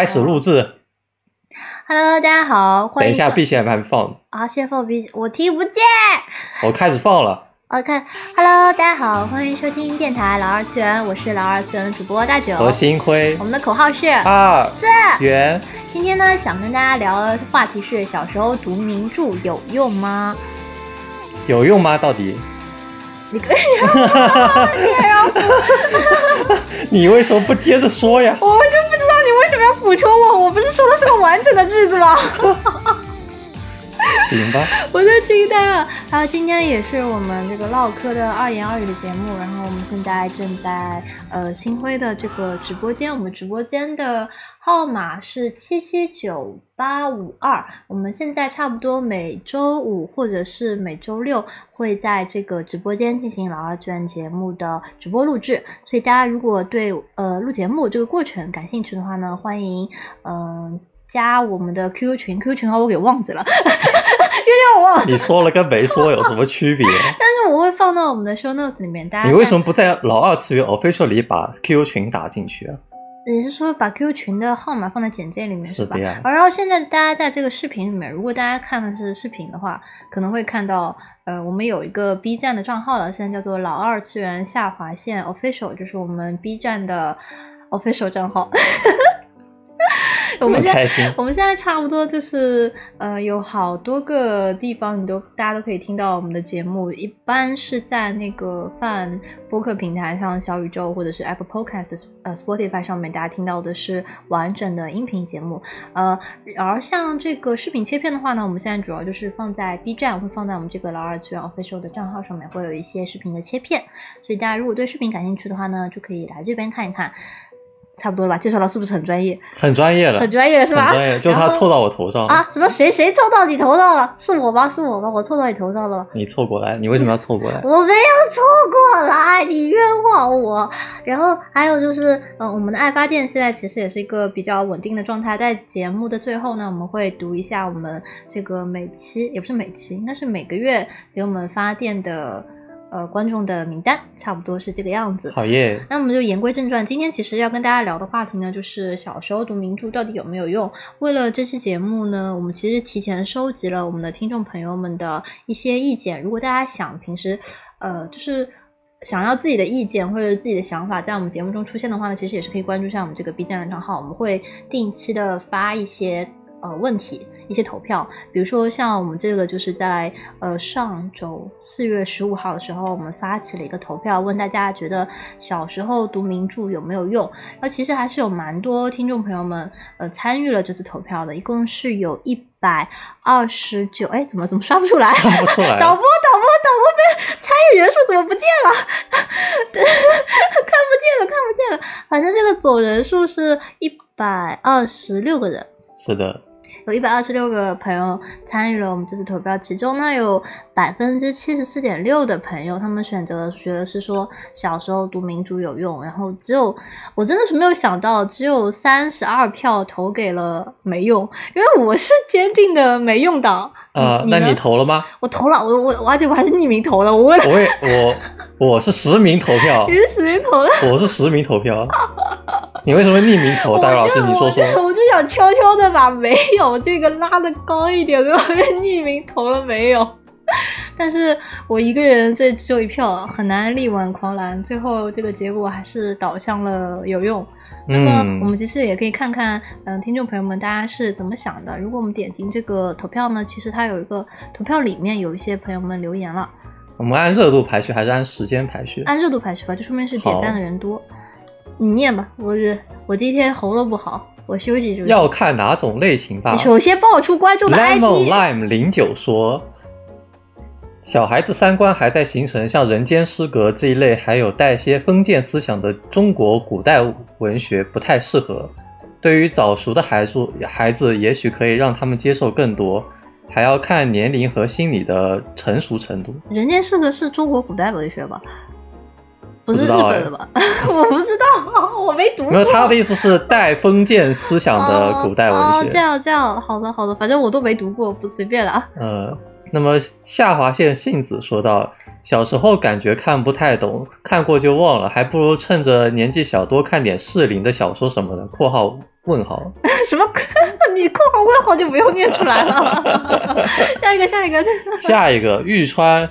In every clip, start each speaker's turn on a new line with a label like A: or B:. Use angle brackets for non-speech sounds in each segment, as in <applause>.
A: 开始录制。
B: Hello，大家好，欢迎
A: 等一下，B 线还没放，
B: 啊，先放 B，我听不见。
A: 我开始放了。<laughs>
B: OK，Hello，、大家好，欢迎收听电台老二次元，我是老二次元的主播大九。
A: 何星辉
B: 我，们的口号是
A: 二
B: 四。
A: 元，
B: 今天呢，想跟大家聊的话题是小时候读名著有用吗？
A: 有用吗？到底？
B: 你可以，
A: 你 <laughs> 为什么不接着说呀？
B: 我就不知什么要补充我，我不是说的是个完整的句子吗？<laughs>
A: 行吧，<laughs>
B: 我就惊呆了。还有今天也是我们这个唠嗑的二言二语的节目，然后我们现在正在呃星辉的这个直播间，我们直播间的号码是七七九八五二。我们现在差不多每周五或者是每周六会在这个直播间进行老二志愿节目的直播录制，所以大家如果对呃录节目这个过程感兴趣的话呢，欢迎嗯、加我们的 QQ 群，QQ 群号我给忘记了，因为我忘了。
A: 你说了跟没说有什么区别？<laughs>
B: 但是我会放到我们的 show notes 里面，大家
A: 你为什
B: 么？
A: 么不在老二次元 official 里把 QQ 群打进去啊？
B: 你是说把 QQ 群的号码放在简介里面吧
A: 是吧？
B: 然后现在大家在这个视频里面，如果大家看的是视频的话，可能会看到，呃，我们有一个 B 站的账号了，现在叫做老二次元下划线 official，就是我们 B 站的 official 账号。<laughs> <laughs> 我们现在，我们现在差不多就是呃，有好多个地方，你都大家都可以听到我们的节目。一般是在那个泛播客平台上，小宇宙或者是 Apple Podcast、呃 Spotify 上面，大家听到的是完整的音频节目。呃，而像这个视频切片的话呢，我们现在主要就是放在 B 站，会放在我们这个老二次元 official 的账号上面，会有一些视频的切片。所以大家如果对视频感兴趣的话呢，就可以来这边看一看。差不多吧？介绍的是不是很专业？
A: 很专业的，
B: 很专业了是吧？
A: 很专业，就他凑到我头上。
B: 啊，什么谁谁凑到你头上了？是我吗？是我吗？我凑到你头上了？
A: 你凑过来，你为什么要凑过来？<laughs>
B: 我没有凑过来，你冤枉我。然后还有就是，呃，我们的爱发电现在其实也是一个比较稳定的状态。在节目的最后呢，我们会读一下我们这个每期也不是每期，应该是每个月给我们发电的呃观众的名单，差不多是这个样子。
A: 好耶，
B: 那我们就言归正传，今天其实要跟大家聊的话题呢，就是小时候读名著到底有没有用。为了这期节目呢，我们其实提前收集了我们的听众朋友们的一些意见。如果大家想平时，呃，就是想要自己的意见或者自己的想法在我们节目中出现的话呢，其实也是可以关注一下我们这个 B 站的账号，我们会定期的发一些呃问题。一些投票，比如说像我们这个就是在呃上周四月十五号的时候，我们发起了一个投票，问大家觉得小时候读名著有没有用？然后其实还是有蛮多听众朋友们呃参与了这次投票的，一共是有一百二十九，哎，怎么怎么刷不出来？
A: 看不出来 <laughs>
B: 导播，导播，导播，被参与人数怎么不见了？<laughs> 看不见了，看不见了。反正这个总人数是一百二十六个人。
A: 是的，
B: 有一百二十六个朋友参与了我们这次投票，其中呢有百分之七十四点六的朋友，他们选择觉得是说小时候读民主有用，然后只有我真的是没有想到，只有三十二票投给了没用，因为我是坚定的没用党。
A: 呃，那
B: 你
A: 投了吗？
B: 我投了，我我而且我还是匿名投的，我为了
A: 我也我我是实名投票 <laughs>
B: 你，是实名投的。
A: 我是实名投票。<laughs> 你为什么匿名投？
B: 我
A: 戴老师，你说说
B: 我。就想悄悄的把没有这个拉的高一点，然后匿名投了没有。<laughs> 但是我一个人这只有一票，很难力挽狂澜。最后这个结果还是导向了有用。那么我们
A: 嗯，
B: 其实也可以看看，嗯、听众朋友们大家是怎么想的。如果我们点进这个投票呢，其实它有一个投票里面有一些朋友们留言了，
A: 我们按热度排序还是按时间排序？
B: 按热度排序吧，就说明是点赞的人多。你念吧，我我今天喉咙不好，我休息休息。
A: 要看哪种类型吧
B: 你。首先报出观众的
A: Lemon
B: ID。
A: Lime 零九说，小孩子三观还在形成，像人间失格这一类还有带些封建思想的中国古代文学不太适合。对于早熟的孩子，孩子也许可以让他们接受更多，还要看年龄和心理的成熟程度。
B: 人间失格是中国古代文学吧？不是日本的吧？<laughs> 我不知道，我没读过。
A: 没有，他的意思是带封建思想的古代文
B: 哦。哦，
A: 学。
B: 这样这样，好的好的，反正我都没读过，不随便了啊。
A: 呃，那么下划线杏子说道，小时候感觉看不太懂，看过就忘了，还不如趁着年纪小多看点适龄的小说什么的。（括号问号
B: 什么？<laughs> 你括号问号就不用念出来了。<laughs> 下一个，下一个，
A: 下一个。玉川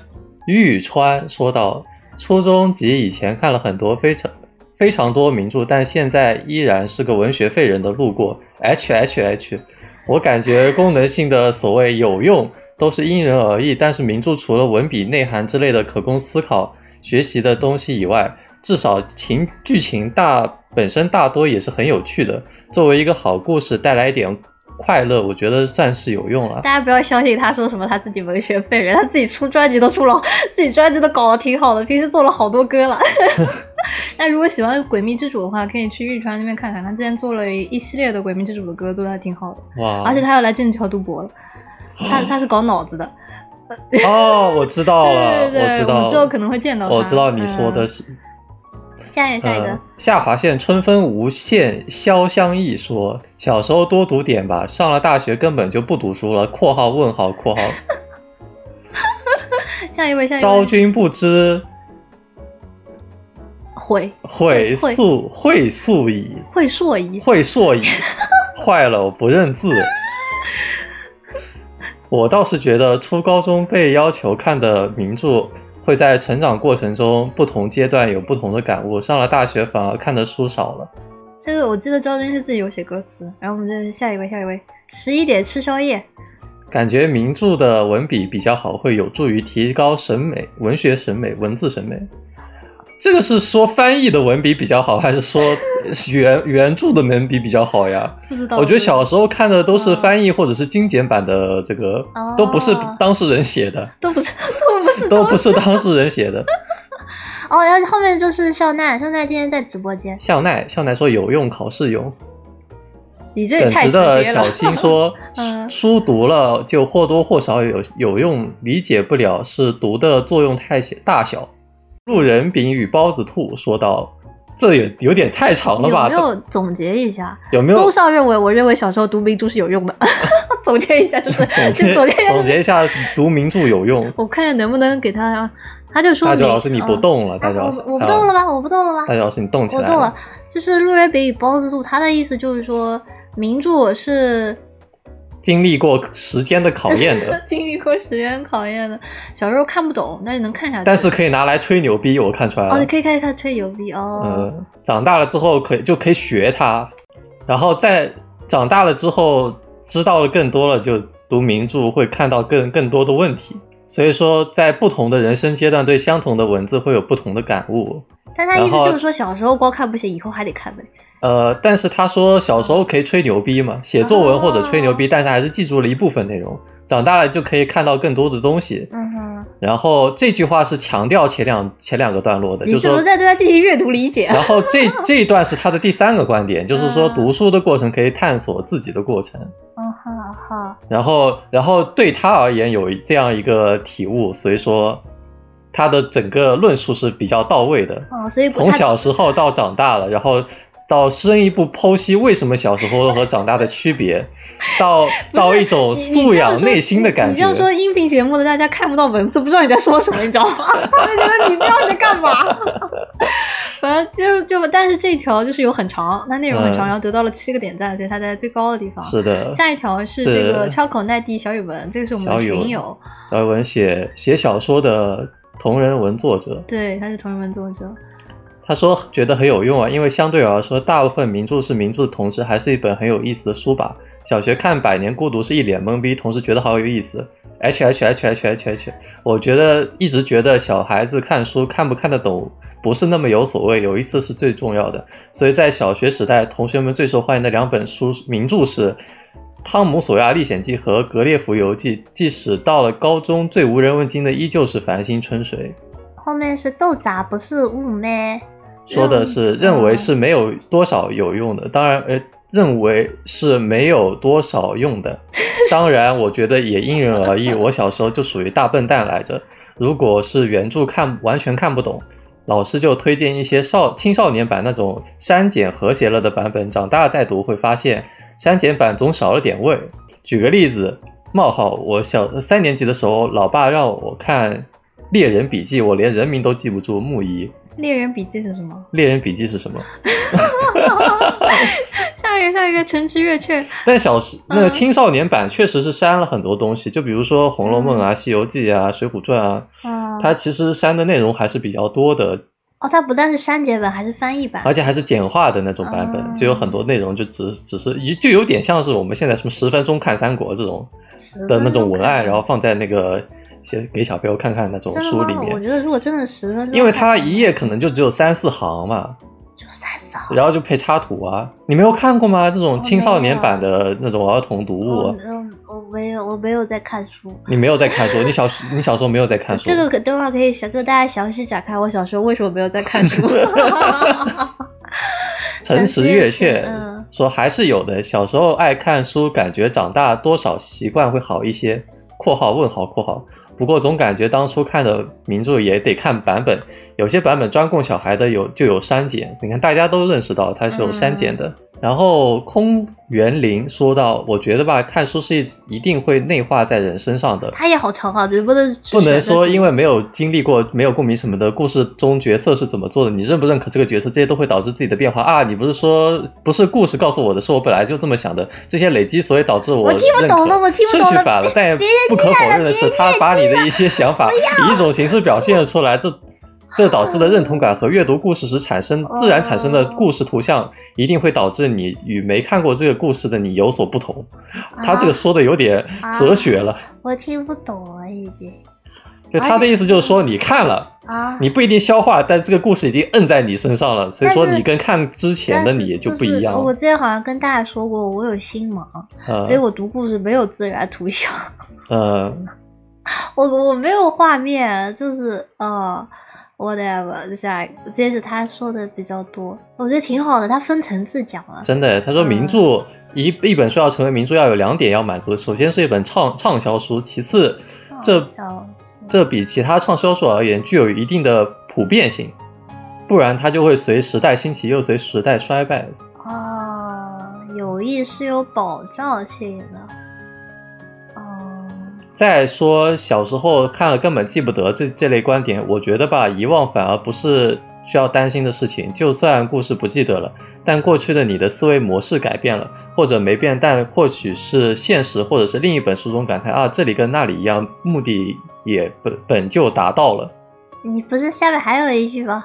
A: 玉川说道：“初中及以前看了很多非常非常多名著，但现在依然是个文学废人的路过。H H H，我感觉功能性的所谓有用。”都是因人而异，但是名著除了文笔、内涵之类的可供思考、学习的东西以外，至少情剧情大本身大多也是很有趣的。作为一个好故事，带来一点快乐，我觉得算是有用了。
B: 大家不要相信他说什么他自己文学废人，他自己出专辑都出了，自己专辑都搞得挺好的，平时做了好多歌了。<laughs> 那如果喜欢《诡秘之主》的话，可以去玉川那边看看，他之前做了一系列的《诡秘之主》的歌，做的还挺好的。
A: 哇！
B: 而且他要来剑桥读博了。他他是搞脑子的，
A: 哦，我知道了，<laughs> 我知道，
B: 之后可能会见到他。
A: 我知道你说的是
B: 下一个，下一个。
A: 下划线春分无限潇湘意说，小时候多读点吧，上了大学根本就不读书了。括号问号括号。<laughs>
B: 下一位，下一位。
A: 昭君不知
B: 悔
A: 悔素悔素矣，
B: 悔硕矣，
A: 悔硕矣。<laughs> 坏了，我不认字。我倒是觉得初高中被要求看的名著，会在成长过程中不同阶段有不同的感悟。上了大学反而看的书少了。
B: 这个我记得赵军是自己有写歌词。然后我们再下一位，下一位，十一点吃宵夜。
A: 感觉名著的文笔比较好，会有助于提高审美、文学审美、文字审美。这个是说翻译的文笔比较好，还是说 <laughs> 原原著的文笔比较好呀？
B: 不知道。
A: 我觉得小时候看的都是翻译或者是精简版的，这个都不是当事人写的，
B: 都不是，都不是，<laughs>
A: 都不是当事人写的。<laughs>
B: 哦，然后后面就是笑奈，笑奈今天在直播间。
A: 笑奈，笑奈说有用，考试用。
B: 你这也太直
A: 接了。小新说，书读了就或多或少有有用，理解不了是读的作用太小大小。路人丙与包子兔说道：“这也有点太长了吧？
B: 有没有总结一下？
A: 有没有？
B: 综上认为，我认为小时候读名著是有用的。<laughs> <laughs> <laughs> 总结一下，就是总
A: 结
B: 总结
A: 总结一下，读名著有用。
B: 我看看能不能给他，他就说：
A: 大脚老师你不动了，大脚老师
B: 我不动了吧？我不动了吧？
A: 大脚老师你动起来。
B: 我动了。就是路人丙与包子兔，他的意思就是说，名著是。”
A: 经历过时间的考验的，<laughs>
B: 经历过时间考验的，小时候看不懂，但是能看下去。
A: 但是可以拿来吹牛逼，我看出来了。
B: 哦，你可以看一看吹牛逼哦。
A: 嗯，长大了之后可以就可以学它，然后在长大了之后知道了更多了，就读名著会看到更更多的问题。所以说，在不同的人生阶段，对相同的文字会有不同的感悟。
B: 但他意思就是说，小时候光看不行，以后还得看呗。
A: 呃，但是他说小时候可以吹牛逼嘛，写作文或者吹牛逼，但是还是记住了一部分内容。长大了就可以看到更多的东西。然后这句话是强调前两前两个段落的，就是说
B: 在对他进行阅读理解。
A: 然后这 <laughs> 这一段是他的第三个观点，就是说读书的过程可以探索自己的过程。
B: 嗯好好。
A: 然后然后对他而言有这样一个体悟，所以说他的整个论述是比较到位的。
B: 哦，所以
A: 从小时候到长大了，然后。到深一步剖析为什么小时候和长大的区别，到 <laughs> 到一种素养内心的感觉。
B: 你这样说音频节目的大家看不到文字，不知道你在说什么，你知道吗？<laughs> 他们觉得你不知道你在干嘛。<laughs> 反正就就，但是这条就是有很长，它内容很长，然后得到了七个点赞，所以它在最高的地方。
A: 是的。
B: 下一条是这个超口奈地小语文，这个是我们的群友。
A: 小语文写写小说的同人文作者。
B: 对，他是同人文作者。
A: 他说觉得很有用啊，因为相对而说，大部分名著是名著的同时，还是一本很有意思的书吧。小学看《百年孤独》是一脸懵逼，同时觉得好有意思。H H H H H H，我觉得一直觉得小孩子看书看不看得懂不是那么有所谓，有意思是最重要的。所以在小学时代，同学们最受欢迎的两本书名著是《汤姆索亚历险记》和《格列佛游记》，即使到了高中，最无人问津的依旧是《繁星春水》。
B: 后面是豆杂，不是雾咩？
A: 说的是认为是没有多少有用的，当然，呃，认为是没有多少用的，当然，我觉得也因人而异。我小时候就属于大笨蛋来着，如果是原著看完全看不懂，老师就推荐一些少青少年版那种删减和谐了的版本，长大再读会发现删减版总少了点味。举个例子，冒号，我小三年级的时候，老爸让我看。猎人笔记》，我连人名都记不住。木仪，
B: 猎人笔记是什么？
A: 猎人笔记是什么？
B: 像 <laughs> 一个，像一个，城池月雀。
A: 但小时那个青少年版确实是删了很多东西，就比如说《红楼梦》啊、《西游记》啊、《水浒传》啊，
B: 嗯，
A: 它其实删的内容还是比较多的，
B: 哦，它不但是删节版，还是翻译版。
A: 而且还是简化的那种版本，
B: 哦
A: 就有很多内容就只只是一就有点像是我们现在什么十分钟看三国这种的那种文案，然后放在那个些给小朋友看看那种？书里面
B: 我，觉得如果真的十分钟，
A: 因为它一页可能就只有三四行嘛，
B: 就三四行。
A: 然后就配插图啊，你没有看过吗？这种青少年版的那种儿童读物
B: 我，嗯，我没有，我没有在看书。
A: 你没有在看书，你小时你小时候没有在看书，
B: 这个可等会儿可以小，就大家详细展开我小时候为什么没有在看书。<laughs> <laughs>
A: 诚实月雀
B: 嗯
A: 说还是有的，小时候爱看书，感觉长大多少习惯会好一些。（括号问号括号）不过总感觉当初看的名著也得看版本，有些版本专供小孩的有就有删减。你看大家都认识到它是有删减的。然后空园林说到，我觉得吧，看书是一一定会内化在人身上的。
B: 它也好长啊，只不能
A: 不能说因为没有经历过、没有共鸣什么的故事中角色是怎么做的，你认不认可这个角色，这些都会导致自己的变化啊！你不是说不是故事告诉我的，是我本来就这么想的，这些累积，所以导致我
B: 我听不懂了我听不懂了
A: 顺序反了，但也不可否认的是，他把你的一些想法以一种形式表现了出来，这。这导致的认同感和阅读故事时产生自然产生的故事图像，一定会导致你与没看过这个故事的你有所不同。他这个说的有点哲学了，
B: 我听不懂啊，已经
A: 就他的意思就是说，你看了。
B: 啊。
A: 你不一定消化，但这个故事已经摁在你身上了，所以说你跟看之前的你就不一样
B: 我之前好像跟大家说过，我有心盲，
A: 呃
B: 所以我读故事没有自然图像，
A: 嗯，<laughs>
B: 我我没有画面，就是呃。whatever，下一个，接着他说的比较多，我觉得挺好的，他分层次讲了。
A: 真的，他说名著一一本书要成为名著，要有两点要满足，首先是一本畅畅销书，其次这这比其他畅销书而言具有一定的普遍性，不然它就会随时代兴起，又随时代衰败。
B: 哦，有益是有保障性的。
A: 再说小时候看了根本记不得这这类观点，我觉得吧，遗忘反而不是需要担心的事情。就算故事不记得了，但过去的你的思维模式改变了，或者没变，但或许是现实，或者是另一本书中感叹啊，这里跟那里一样，目的也本本就达到了。
B: 你不是下面还有一句吗？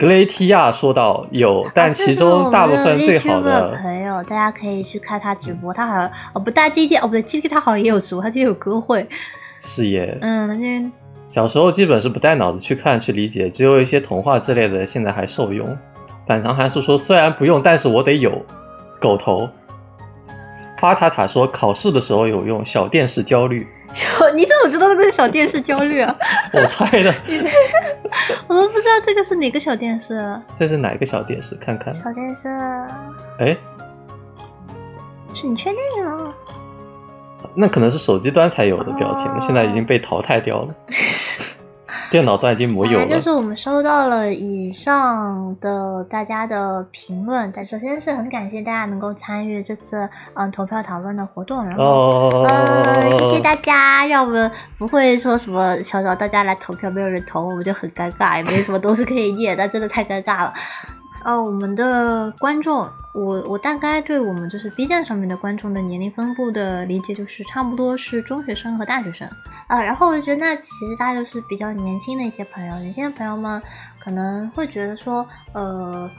A: 格雷提亚说道：“有，但
B: 啊
A: 其中大部分最好
B: 的朋友，大家可以去看他直播，他好像哦不，大今天哦不对，今天他好像也有直播，他今天有歌会，
A: 是耶。
B: 嗯，那天
A: 小时候基本是不带脑子去看去理解，只有一些童话之类的现在还受用。反常函数说虽然不用，但是我得有。狗头。巴塔塔说考试的时候有用，小电视焦虑。
B: 就 <laughs> 你怎么知道那个是小电视焦虑啊？<laughs>
A: 我猜的，<laughs>
B: 我都不知道这个是哪个小电视啊。
A: 这是哪个小电视？看看。
B: 小电视
A: 哎，
B: 是你确定吗？
A: 那可能是手机端才有的表情，
B: 哦
A: 现在已经被淘汰掉了。电脑都已经没有了。
B: 反正就是我们收到了以上的大家的评论，但首先是很感谢大家能够参与这次嗯投票讨论的活动，然后。
A: 哦，
B: 呃，谢谢大家，让我们不会说什么想找大家来投票，没有人投，我们就很尴尬，也没什么东西可以念，但真的太尴尬了。呃，我们的观众，我我大概对我们就是 B 站上面的观众的年龄分布的理解，就是差不多是中学生和大学生啊、然后我就觉得那其实大家都是比较年轻的一些朋友，年轻的朋友们可能会觉得说，呃。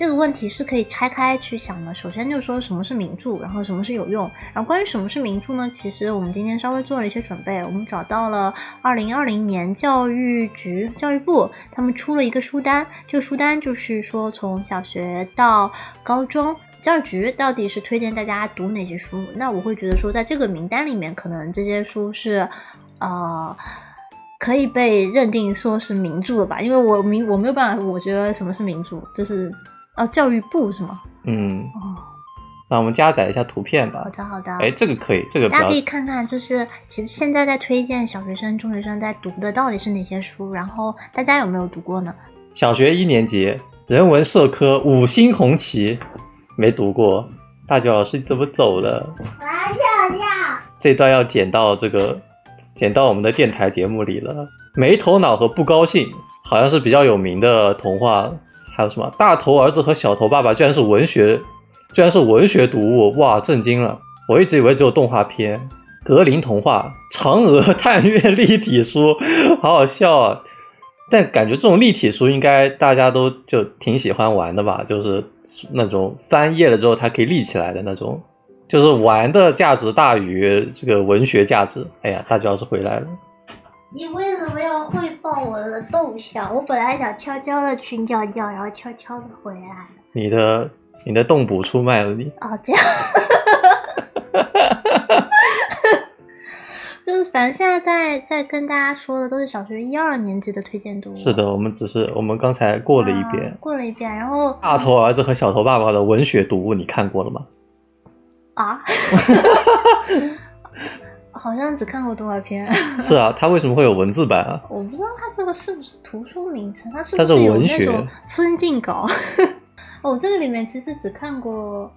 B: 这个问题是可以拆开去想的。首先就是说什么是名著，然后什么是有用。然后关于什么是名著呢？其实我们今天稍微做了一些准备，我们找到了二零二零年教育局、教育部他们出了一个书单。这个书单就是说从小学到高中。教育局到底是推荐大家读哪些书？那我会觉得说，在这个名单里面，可能这些书是，呃，可以被认定说是名著的吧？因为我名我没有办法，我觉得什么是名著，就是哦，教育部是吗？
A: 嗯，
B: 哦，
A: 那我们加载一下图片吧
B: 好。的好的。
A: 哎，这个可以，这个
B: 大家可以看看，就是其实现在在推荐小学生、中学生在读的到底是哪些书，然后大家有没有读过呢？
A: 小学一年级人文社科五星红旗没读过，大九老师怎么走了？
B: 我要要。
A: 这段要剪到这个剪到我们的电台节目里了。没头脑和不高兴，好像是比较有名的童话。还有什么大头儿子和小头爸爸，居然是文学，居然是文学读物，哇，震惊了！我一直以为只有动画片。格林童话《嫦娥探月》立体书，好好笑啊！但感觉这种立体书应该大家都就挺喜欢玩的吧？就是那种翻页了之后它可以立起来的那种，就是玩的价值大于这个文学价值。哎呀，大脚是回来了。
B: 你为什么要汇报我的动向？我本来想悄悄的去尿尿，然后悄悄的回来。
A: 你的你的动捕出卖了你。
B: 哦，这样。<laughs> 就是反正现在在在跟大家说的都是小学一二年级的推荐读物。
A: 是的，我们只是我们刚才过了一遍，
B: 过了一遍，然后
A: 大头儿子和小头爸爸的文学读物你看过了吗？
B: 啊。<laughs> 好像只看过动画片。
A: 是啊，<laughs> 它为什么会有文字版啊？
B: 我不知道它这个是不是图书名称，它是
A: 不
B: 是
A: 有那
B: 种分镜稿？<laughs> 哦，这个里面其实只看过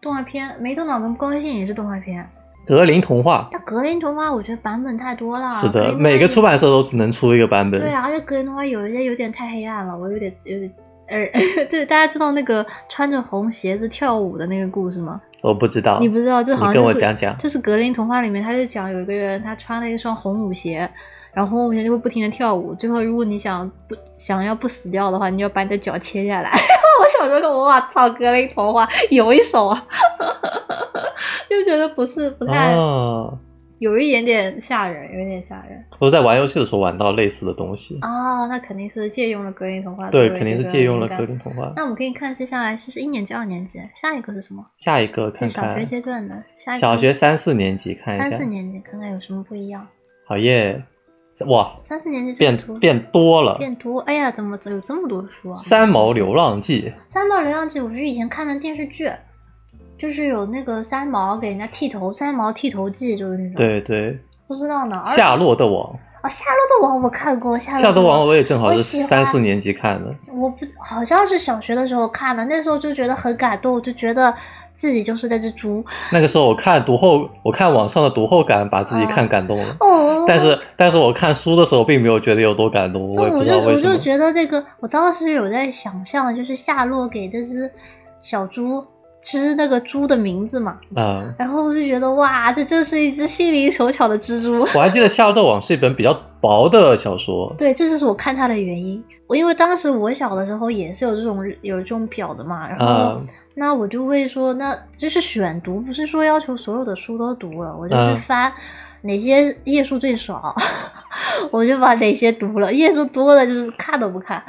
B: 动画片，没头脑跟不高兴也是动画片。
A: 格林童话，
B: 但格林童话我觉得版本太多了。
A: 是的，每个出版社都只能出一个版本。
B: 对啊，而且格林童话有一些有点太黑暗了，我有点有点呃，<laughs> 对，大家知道那个穿着红鞋子跳舞的那个故事吗？
A: 我不知道，
B: 你不知道，这好像
A: 跟我讲讲，
B: 就是格林童话里面，他就讲有一个人，他穿了一双红舞鞋，然后红舞鞋就会不停的跳舞，最后如果你想不想要不死掉的话，你就要把你的脚切下来。<laughs> 我小时候，我操，格林童话有一首啊，<laughs> 就觉得不是不太。有一点点吓人，有一点吓人。
A: 我在玩游戏的时候玩到类似的东西
B: 哦，那肯定是借用了格林童话。
A: 对，肯定是借用了格林童话。
B: 那我们可以看接下来是是一年级、二年级，下一个是什么？
A: 下一个看看
B: 小学阶段的，下
A: 小学三四年级看一
B: 下。三四年级看看有什么不一样。
A: 好耶！哇，
B: 三四年级
A: 变变多了，
B: 变多。哎呀，怎么有这么多书啊？
A: 三毛流浪记。
B: 三毛流浪记，我是以前看的电视剧。就是有那个三毛给人家剃头，三毛剃头记就是那种。
A: 对对。
B: 不知道呢。
A: 夏洛的网。
B: 哦，夏洛的网我看过。夏
A: 洛的网我也正好是三四年级看的。
B: 我不好像是小学的时候看的，那时候就觉得很感动，就觉得自己就是那只猪。
A: 那个时候我看读后，我看网上的读后感，把自己看感动了。哦。但是但是我看书的时候，并没有觉得有多感动。我也不知道为
B: 什么。我就觉得那个，我当时有在想象，就是夏洛给那只小猪。织那个猪的名字嘛，
A: 啊，
B: 然后我就觉得哇，这真是一只心灵手巧的蜘蛛。<laughs>
A: 我还记得《夏洛特网》是一本比较薄的小说，<laughs>
B: 对，这就是我看它的原因。我因为当时我小的时候也是有这种有这种表的嘛，然后那我就会说，那就是选读，不是说要求所有的书都读了，我就去翻哪些页数最少，<laughs> 我就把哪些读了，页数多的就是看都不看。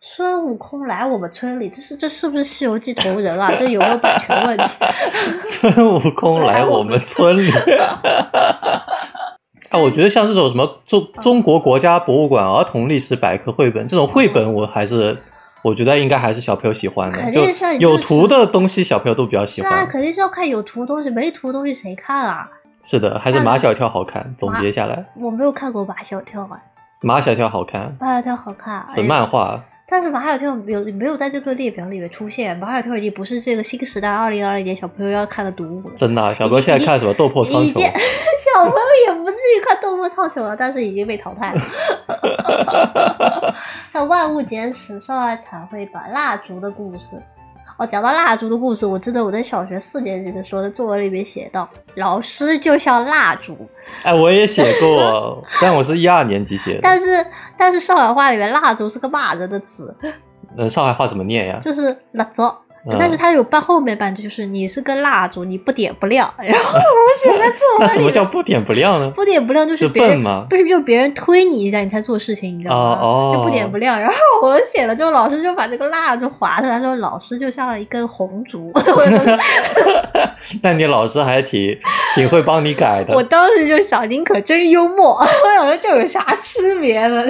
B: 孙悟空来我们村里，这是这是不是《西游记》同人啊？<laughs> 这有没有版权问题？<laughs>
A: 孙悟空来我们村里，<laughs> 啊，我觉得像这种什么中中国国家博物馆儿童历史百科绘本这种绘本，我还是我觉得应该还是小朋友喜欢的，肯定是有图的东西小朋友都比较喜欢。
B: 是啊，肯定是要看有图的东西，没图的东西谁看啊？
A: 是的，还是马小跳好看。总结下来，
B: 我没有看过马小跳啊。
A: 马小跳好看，
B: 马小跳好看，
A: 是漫画。
B: 但是马小跳有没有在这个列表里面出现？马小跳已经不是这个新时代二零二零年小朋友要看的读物了。
A: 真的，小朋友现在看什么《斗破苍穹》？<laughs>
B: 小朋友也不至于看《斗破苍穹》了，但是已经被淘汰了。<laughs> 那《万物简史》少儿彩绘版《蜡烛的故事》。哦，讲到蜡烛的故事，我记得我在小学四年级的时候，的作文里面写到，老师就像蜡烛。
A: 哎，我也写过，<laughs> 但我是一二年级写的。
B: 但是，但是上海话里面蜡烛是个骂人的词。
A: 嗯，上海话怎么念呀？
B: 就是蜡烛。但是它有半后面半句，就是你是根蜡烛，你不点不亮。然后我写在作文
A: 那什么叫不点不亮呢？
B: 不点不亮就是
A: 笨吗？
B: 不是，就别人推你一下，你才做事情，你知道吗？
A: 哦
B: 就不点不亮。然后我写了之后，老师就把这个蜡烛划出来，说老师就像一根红烛。<laughs> <laughs>
A: 那你老师还挺挺会帮你改的。<laughs>
B: 我当时就想，您可真幽默。我想说，这有啥区别呢？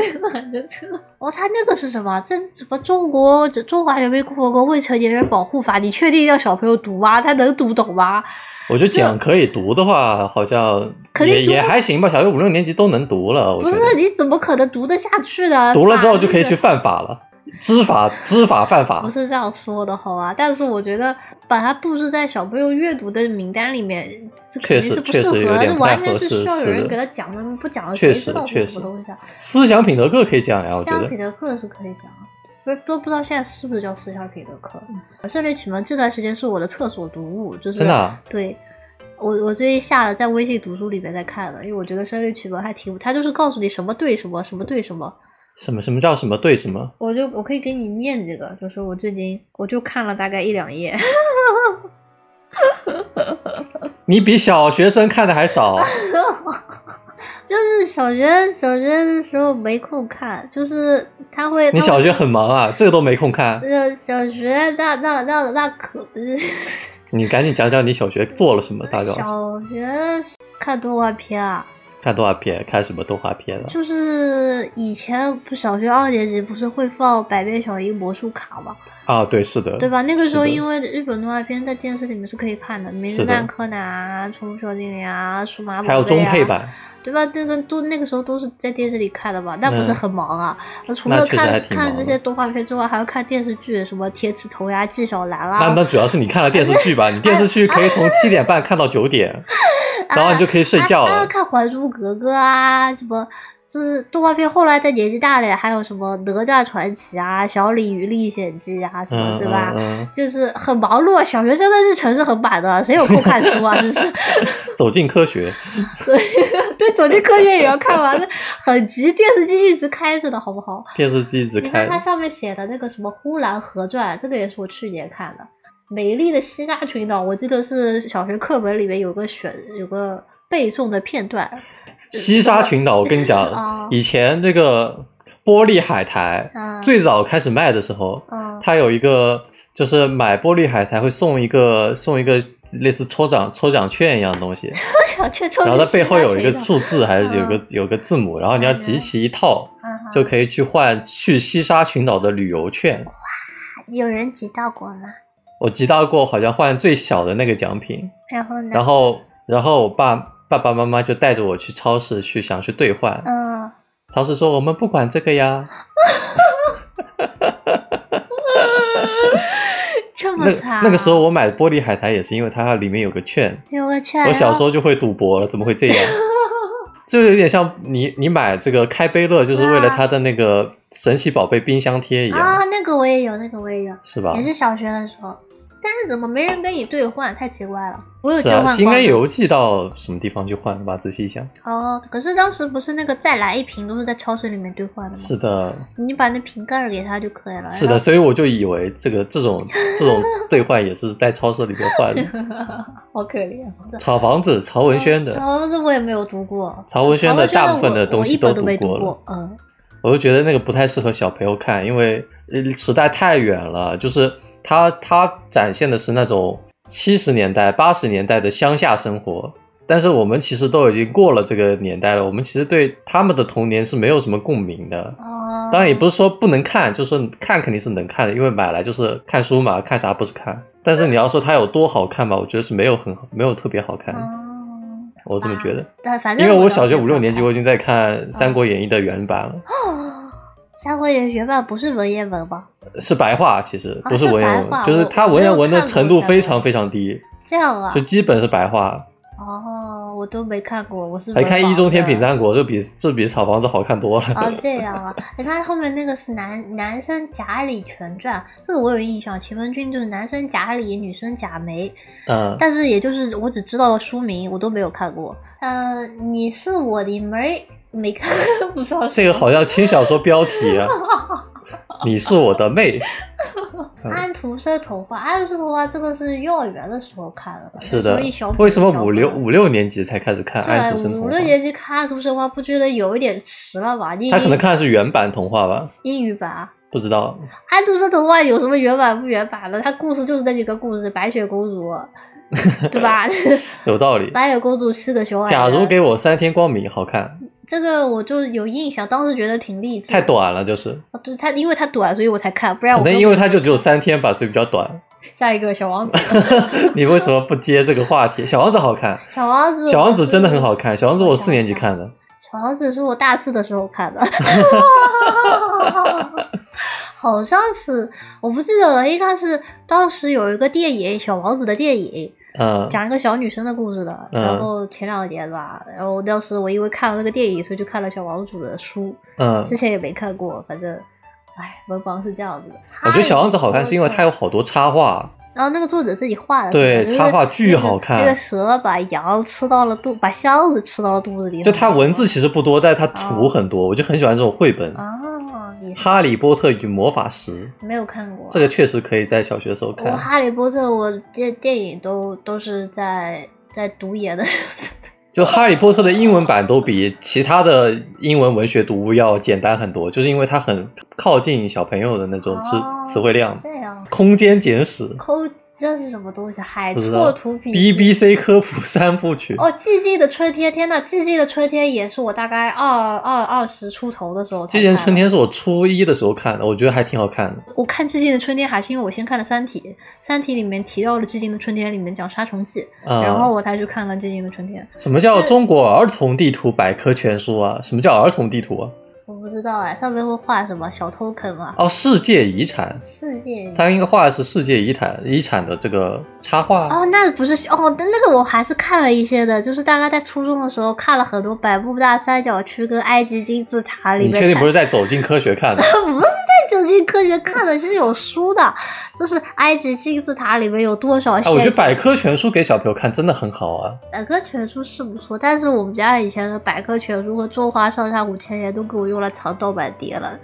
B: 我猜那个是什么？这什么中国中华人民共和国未成年人保护法？你确定要小朋友读吗？他能读懂吗？
A: 我觉得讲可以读的话，好像也也还行吧。小学五六年级都能读了。
B: 不是，你怎么可能读得下去呢？
A: 读了之后就可以去犯法了。知法知法犯法
B: 不。是这样说的，好吧？但是我觉得把它布置在小朋友阅读的名单里面，这肯定是不适合这完全是需要有人给他讲的，不讲了谁知道是什么东西啊？
A: 思想品德课可以讲呀，我觉得
B: 思想品德课是可以讲啊，不是都不知道现在是不是叫思想品德课。圣女启蒙这段时间是我的厕所读物，就是
A: 真的啊
B: 对。我我最近下了在微信读书里面在看了，因为我觉得声律启蒙还挺，它就是告诉你什么对什么，什么对什么。
A: 什么什么叫什么对什么？
B: 我就我可以给你念几个，就是我最近我就看了大概一两页，<laughs>
A: 你比小学生看的还少。<laughs>
B: 就是小学小学的时候没空看，就是他会
A: 你小学很忙啊，这个都没空看。
B: 呃小学那那那那可
A: 你赶紧讲讲你小学做了什么，<laughs> 大告诉我。
B: 小学看动画片啊，
A: 看动画片，看什么动画片了？
B: 就是以前不小学二年级不是会放《百变小樱魔术卡》吗？
A: 啊，对，是的，
B: 对吧？那个时候因为日本动画片在电视里面是可以看的，《名侦探柯南》啊、《宠物小精灵》啊、《数码宝贝》啊，
A: 还有中配版，
B: 对吧？这个都那个时候都是在电视里看的吧，那不是
A: 嗯
B: 很忙啊？那除了看看这些动画片之外，还要看电视剧，什么《铁齿铜牙纪晓岚》啊，
A: 那那主要是你看了电视剧吧？你电视剧可以从七点半看到九点，<laughs> 然后你就可以睡觉了。
B: 还还要看《还珠格格》啊，什么这动画片。后来在年纪大了，还有什么《哪吒传奇》啊，《小鲤鱼历险记》啊，什么
A: 嗯，
B: 对吧？就是很忙碌，啊，小学生的日程是很满的，谁有空看书啊？真是，<laughs>
A: 走进科学，<laughs>
B: 对 <laughs> 对，走进科学也要看完，那很急，电视机一直开着的，好不好？
A: 电视机一直开
B: 你看它。上面写的那个什么《呼兰河传》，这个也是我去年看的。美丽的希腊群岛，我记得是小学课本里面有个选有个背诵的片段。<laughs>
A: 西沙群岛，我跟你
B: 哦。
A: 讲，以前这个玻璃海苔
B: 嗯。
A: 最早开始卖的时候，
B: 嗯。
A: 它有一个就是买玻璃海苔会送一个送一个类似抽奖抽奖券一样的东西，
B: 小 <laughs> 雀抽
A: 然后它背后有一个
B: 数，
A: 字还是有个有个字母，然后你要集齐一套，
B: 嗯
A: 就可以去换去西沙群岛的旅游券。
B: 哇有人集到过吗？
A: 我集到过，好像换最小的那个奖品，
B: 然后呢？
A: 然后然后我爸爸爸妈妈就带着我去超市去想去兑换，
B: 嗯，
A: 超市说我们不管这个呀。那 <laughs>
B: 这么惨，
A: 那个时候我买玻璃海苔也是因为它里面有个券，
B: 有个券，
A: 我小时
B: 候
A: 候就会赌博了，怎么会这样？<laughs> 就有点像你你买这个开杯乐，就是为了它的那个神奇宝贝冰箱贴一样，
B: 啊，那个我也有，那个我也有，
A: 是吧
B: 也？是小学的时候。但是怎么没人跟你兑换？太奇怪了。我有兑换
A: 应该邮寄到什么地方去换吧？仔细一想，
B: 哦，可是当时不是那个再来一瓶都是在超市里面兑换的吗？
A: 是的，
B: 你把那瓶盖儿给他就可以了。
A: 是的，所以我就以为这个这种这种 <laughs> 兑换也是在超市里面换的。<laughs>
B: 好可怜。
A: 草房子，曹文轩的，
B: 曹房子我也没有读过。
A: 曹文轩的大部分的东西
B: 都
A: 读过了
B: 过。。嗯，
A: 我就觉得那个不太适合小朋友看，因为呃时代太远了，就是它它展现的是那种七十年代、八十年代的乡下生活，但是我们其实都已经过了这个年代了，我们其实对他们的童年是没有什么共鸣的。
B: 哦，
A: 当然也不是说不能看，就是说看肯定是能看的，因为买来就是看书嘛，看啥不是看。但是你要说它有多好看吧，我觉得是没有很好，没有特别好看，
B: 的，
A: 我这么觉得。
B: 但反正
A: 因为我小学五六年级我已经在看《三国演义》的原版了。
B: 哦，三国演义原版不是文言文吗？
A: 是白话，其实
B: 啊
A: 不是文言文，
B: 是
A: 就是它文言文的程度非常非常低，
B: 这样啊
A: 就？基本是白话。
B: 哦，我都没看过，我是
A: 还看《
B: 文盲
A: 一中天品
B: 的
A: 三国》，这比这比草房子好看多了。
B: 哦，这样啊！<laughs> 你看后面那个是男男生贾里全传，这个我有印象。秦文君就是男生贾里，女生贾梅，
A: 嗯，
B: 但是也就是我只知道书名，我都没有看过。呃，你是我的妹，没看，<laughs> 不知道
A: 这个好像轻小说标题啊。<laughs> 你是我的妹，嗯
B: 安徒生童话，安徒生童话这个是幼儿园的时候看的吧？
A: 是的。为什么五六五六年级才开始看安徒生
B: 对
A: 童话？
B: 五六年级看安徒生童话，不觉得有一点迟了吗？你
A: 他可能看的是原版童话吧？
B: 英语版啊。
A: 不知道。
B: 安徒生童话有什么原版不原版的？它故事就是那几个故事，白雪公主，<laughs> 对吧？
A: 有道理。
B: 白雪公主是个熊矮人。
A: 假如给我三天光明，好看，
B: 这个我就有印象，当时觉得挺励志。
A: 太短了，就是。
B: 哦，对它，因为它短，所以我才看，不然
A: 可
B: 我可
A: 能因为它就只有三天吧，所以比较短。
B: 下一个小王子 <laughs> <laughs>
A: 你为什么不接这个话题？小王子好看，
B: 小王子，
A: 小王子真的很好
B: 看。
A: 小王子我四年级看的，
B: 小王子是我大四的时候看的，<laughs> 好像是我不记得了，应该是当时有一个电影《小王子》的电影，
A: 嗯，
B: 讲一个小女生的故事的。
A: 嗯
B: 然后前两年吧，然后当时我因为看了那个电影，所以就看了小王子的书，
A: 嗯，
B: 之前也没看过，反正。哎，文房是这样子的。
A: 我觉得小王子好看是因为它
B: 有，
A: 有好多插画，
B: 然后那个作者自己画的，
A: 对插画巨好看
B: 那个蛇把羊吃到了肚，把箱子吃到了肚子里。
A: 就它文字其实不多，但是它
B: 哦
A: 图很多，我就很喜欢这种绘本。
B: 啊，《
A: 哈利波特与魔法石》
B: 没有看过
A: 这个确实可以在小学时候
B: 我
A: 看。
B: 哈利波特，我电电影都都是在在读研的时候。<laughs>
A: 就《哈利波特》的英文版都比其他的英文文学读物要简单很多，就是因为它很靠近小朋友的那种词
B: 哦
A: 词汇量。
B: 这样，
A: 空间简史
B: 抠这是什么东西？海错图笔。
A: ，BBC 科普三部曲。
B: 哦，寂静的春天，天呐，寂静的春天也是我大概二二二十出头的时候才
A: 这件
B: 看的。
A: 春天是我初一的时候看的，我觉得还挺好看的。
B: 我看《寂静的春天》还是因为我先看了《三体》，《三体》里面提到了《寂静的春天》，里面讲杀虫剂，
A: 啊、
B: 然后我才去看了《寂静的春天》。
A: 什么叫中国儿童地图百科全书啊？什么叫儿童地图啊？
B: 我不知道哎，上面会画什么小偷啃吗？
A: 哦，世界遗产，
B: 世界
A: 它应该画的是世界遗产遗产的这个插画。
B: 哦，那不是哦，那那个我还是看了一些的，就是大概在初中的时候看了很多百慕大三角区跟埃及金字塔里面。
A: 你确定不是在走进科学看的？<laughs>
B: 不是在科学看的，是有书的，就是埃及金字塔里面有多少
A: 啊，我觉得百科全书给小朋友看真的很好啊。
B: 百科全书是不错，但是我们家以前的百科全书和中华上下五千年都给我用来藏盗版碟了，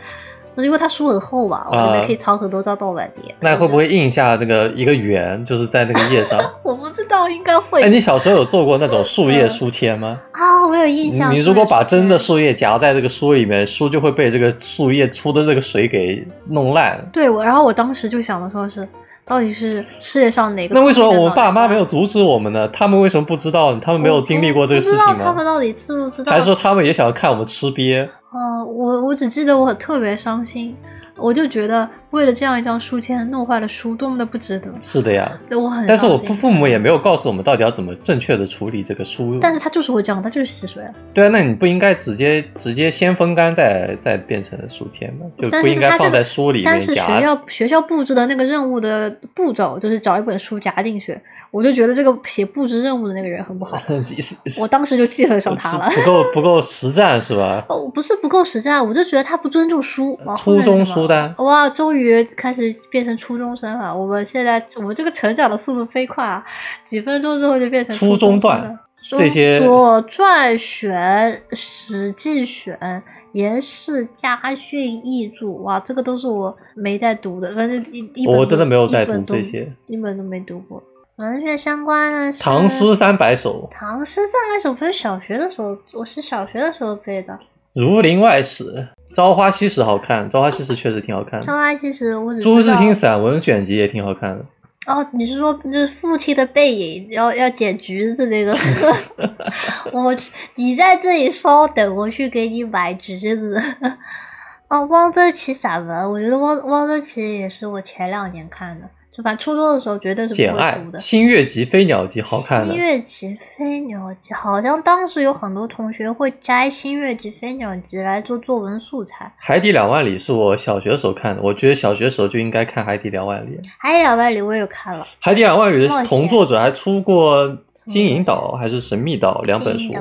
B: 因为它书很厚嘛，我里面
A: 啊
B: 可以藏很多张盗版碟。
A: 那会不会印下那个一个圆，就是在那个页上？<laughs>
B: 我不知道，应该会。
A: 哎，你小时候有做过那种树叶书签吗？
B: 啊，我有印象。
A: 你如果把真的树叶夹在这个书里面，书就会被这个树叶出的这个水给弄烂。
B: 对我，然后我当时就想的说是，到底是世界上哪个？
A: 那为什么我们爸妈没有？阻止我们呢？他们为什么不知道？他们没有经历过这个事情
B: 吗不知道他们？到底知不知道？
A: 还是说他们也想要看我们吃瘪？
B: 呃，我我只记得我特别伤心，我就觉得为了这样一张书签弄坏了书，多么的不值得。
A: 是的呀，
B: 对我很
A: 但是我
B: 伤心
A: 父母也没有告诉我们到底要怎么正确的处理这个书。
B: 但是他就是会这样，他就是吸水了。
A: 对啊，那你不应该直接直接先风干再再变成书签吗？就不应该放在书里面
B: 但是学。校学校布置的那个任务的步骤就是找一本书夹进去，我就觉得这个写布置任务的那个人很不好，<laughs> 我当时就记恨上他了。
A: 不够不够实战是吧？
B: 哦，不是不够实战，我就觉得他不尊重书。
A: 初中书单
B: 哇，终于开始变成初中生了。我们现在我们这个成长的速度飞快啊，几分钟之后就变成
A: 初中段
B: 了。
A: 这些
B: 左传选、史记选、颜氏家训译注，哇，这个都是我没在读的，反正一一本
A: 我真的没有在读这些，
B: 一本都没读过。文学相关的是
A: 唐诗三百首，
B: 唐诗三百首，不是小学的时候，我是小学的时候背的。
A: 《儒林外史》，《朝花夕拾》好看，《朝花夕拾》确实挺好看的。
B: 朝花夕拾我只
A: 朱自清散文选集也挺好看的。
B: 哦，你是说就是父亲的背影，要要捡橘子那个？<laughs> <laughs> 我你在这里稍等，我去给你买橘子。哦，汪曾祺散文，我觉得汪汪曾祺也是我前两年看的，就反正初中的时候绝对是
A: 简爱
B: 不会读》的。
A: 《新月集》《飞鸟集》好看的
B: 新。月集、飞鸟集，好像当时有很多同学会摘星月集、飞鸟集来做作文素材。
A: 海底两万里是我小学时候看的，我觉得小学时候就应该看《海底两万里》。
B: 《海底两万里我也有看了，
A: 海底两万里》的同作者还出过《金银岛》还是《神秘岛》两本书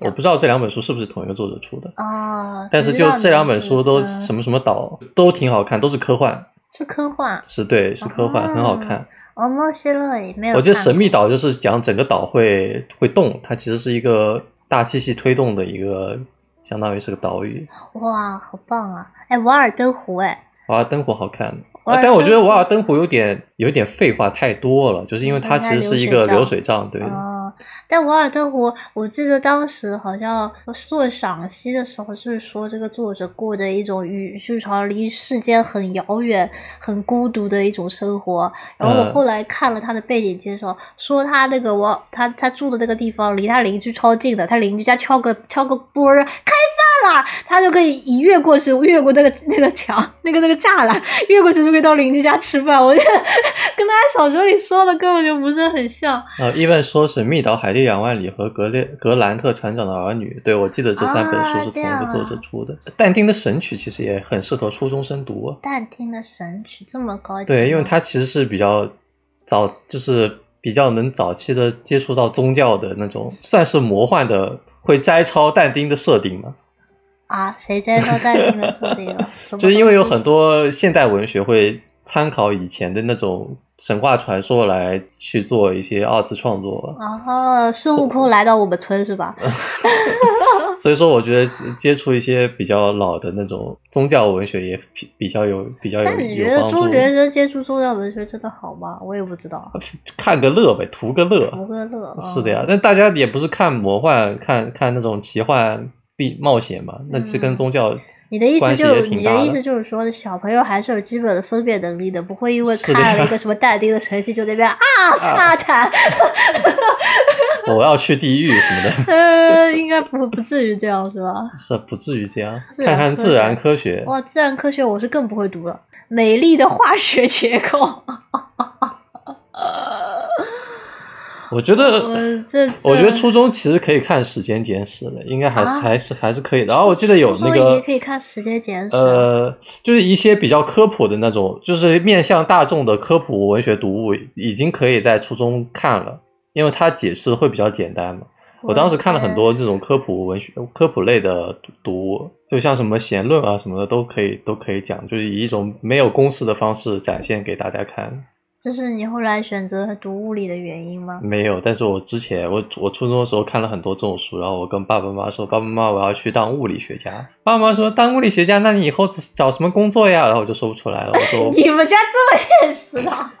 A: 我不知道这两本书是不是同一个作者出的。
B: 哦，
A: 但是就这两本书都
B: 嗯
A: 什么什么岛都挺好看，都是科幻，
B: 是科幻，
A: 是对是科幻，
B: 哦
A: 很好看。
B: 我莫西洛也没有。
A: 我觉得神秘岛就是讲整个岛会会动，它其实是一个大机器推动的一个，相当于是个岛屿。
B: 哇，好棒啊！哎，瓦尔登湖，哎，
A: 瓦尔登湖好看，啊但我觉得瓦尔登湖有点有点废话太多了，就是因为它其实是一个流水账，对。
B: 哦，但瓦尔登湖，我记得当时好像做赏析的时候，就是说这个作者过着一种与就是好像离世间很遥远、很孤独的一种生活。然后我
A: 嗯
B: 后来看了他的背景介绍，说他那个我他他住的那个地方离他邻居超近的，他邻居家敲个敲个波儿，开饭啦，他就可以一越过去，越过那个那个墙，那个那个栅栏，越过去就可以到邻居家吃饭。我觉得跟大家小说里说的根本就不是很像。
A: 呃，伊问说是《密岛海地两万里》和《格列格兰特船长的儿女》，对我记得这三本书是同一个作者出的。但丁的《神曲》其实也很适合初中生读。
B: 但丁的《神曲》这么高级？
A: 对，因为它其实是比较早，就是比较能早期的接触到宗教的那种，算是魔幻的。会摘抄但丁的设定吗？
B: 啊，谁摘抄但丁的设定了？<laughs>
A: 就是因为有很多现代文学会参考以前的那种神话传说来去做一些二次创作。
B: 然后孙悟空来到我们村是吧？<laughs>
A: 所以说，我觉得接触一些比较老的那种宗教文学也比比较有比较有
B: 但你觉得中学生接触宗教文学真的好吗？我也不知道。<laughs>
A: 看个乐呗，图个乐。
B: 图个乐。
A: 是的呀，但大家也不是看魔幻，看看那种奇幻、历冒险嘛，那是跟宗教。
B: 你的意思就是，你的意思就是说，小朋友还是有基本的分辨能力的，不会因为看了一个什么但丁的神器就那边 <laughs> 啊，撒坦，<laughs>
A: 我要去地狱什么的。
B: 呃，应该不不至于这样，是吧？
A: 是不至于这样。看看自然科学。
B: 哇，自然科学我是更不会读了。美丽的化学结构。
A: 我觉得，我觉得初中其实可以看《时间简史》的，应该还是还是还是可以的。然后我记得有那个
B: 可以看《时间简史》，
A: 呃，就是一些比较科普的那种，就是面向大众的科普文学读物，已经可以在初中看了，因为它解释会比较简单嘛。我当时看了很多这种科普文学、科普类的读物，就像什么弦论啊什么的，都可以都可以讲，就是以一种没有公式的方式展现给大家看。
B: 这是你后来选择读物理的原因吗？
A: 没有，但是我之前我我初中的时候看了很多这种书，然后我跟爸爸妈妈说：“爸爸妈妈，我要去当物理学家。”爸爸妈妈说：“当物理学家，那你以后找什么工作呀？”然后我就说不出来了。我说：<laughs> “
B: 你们家这么现实啊？”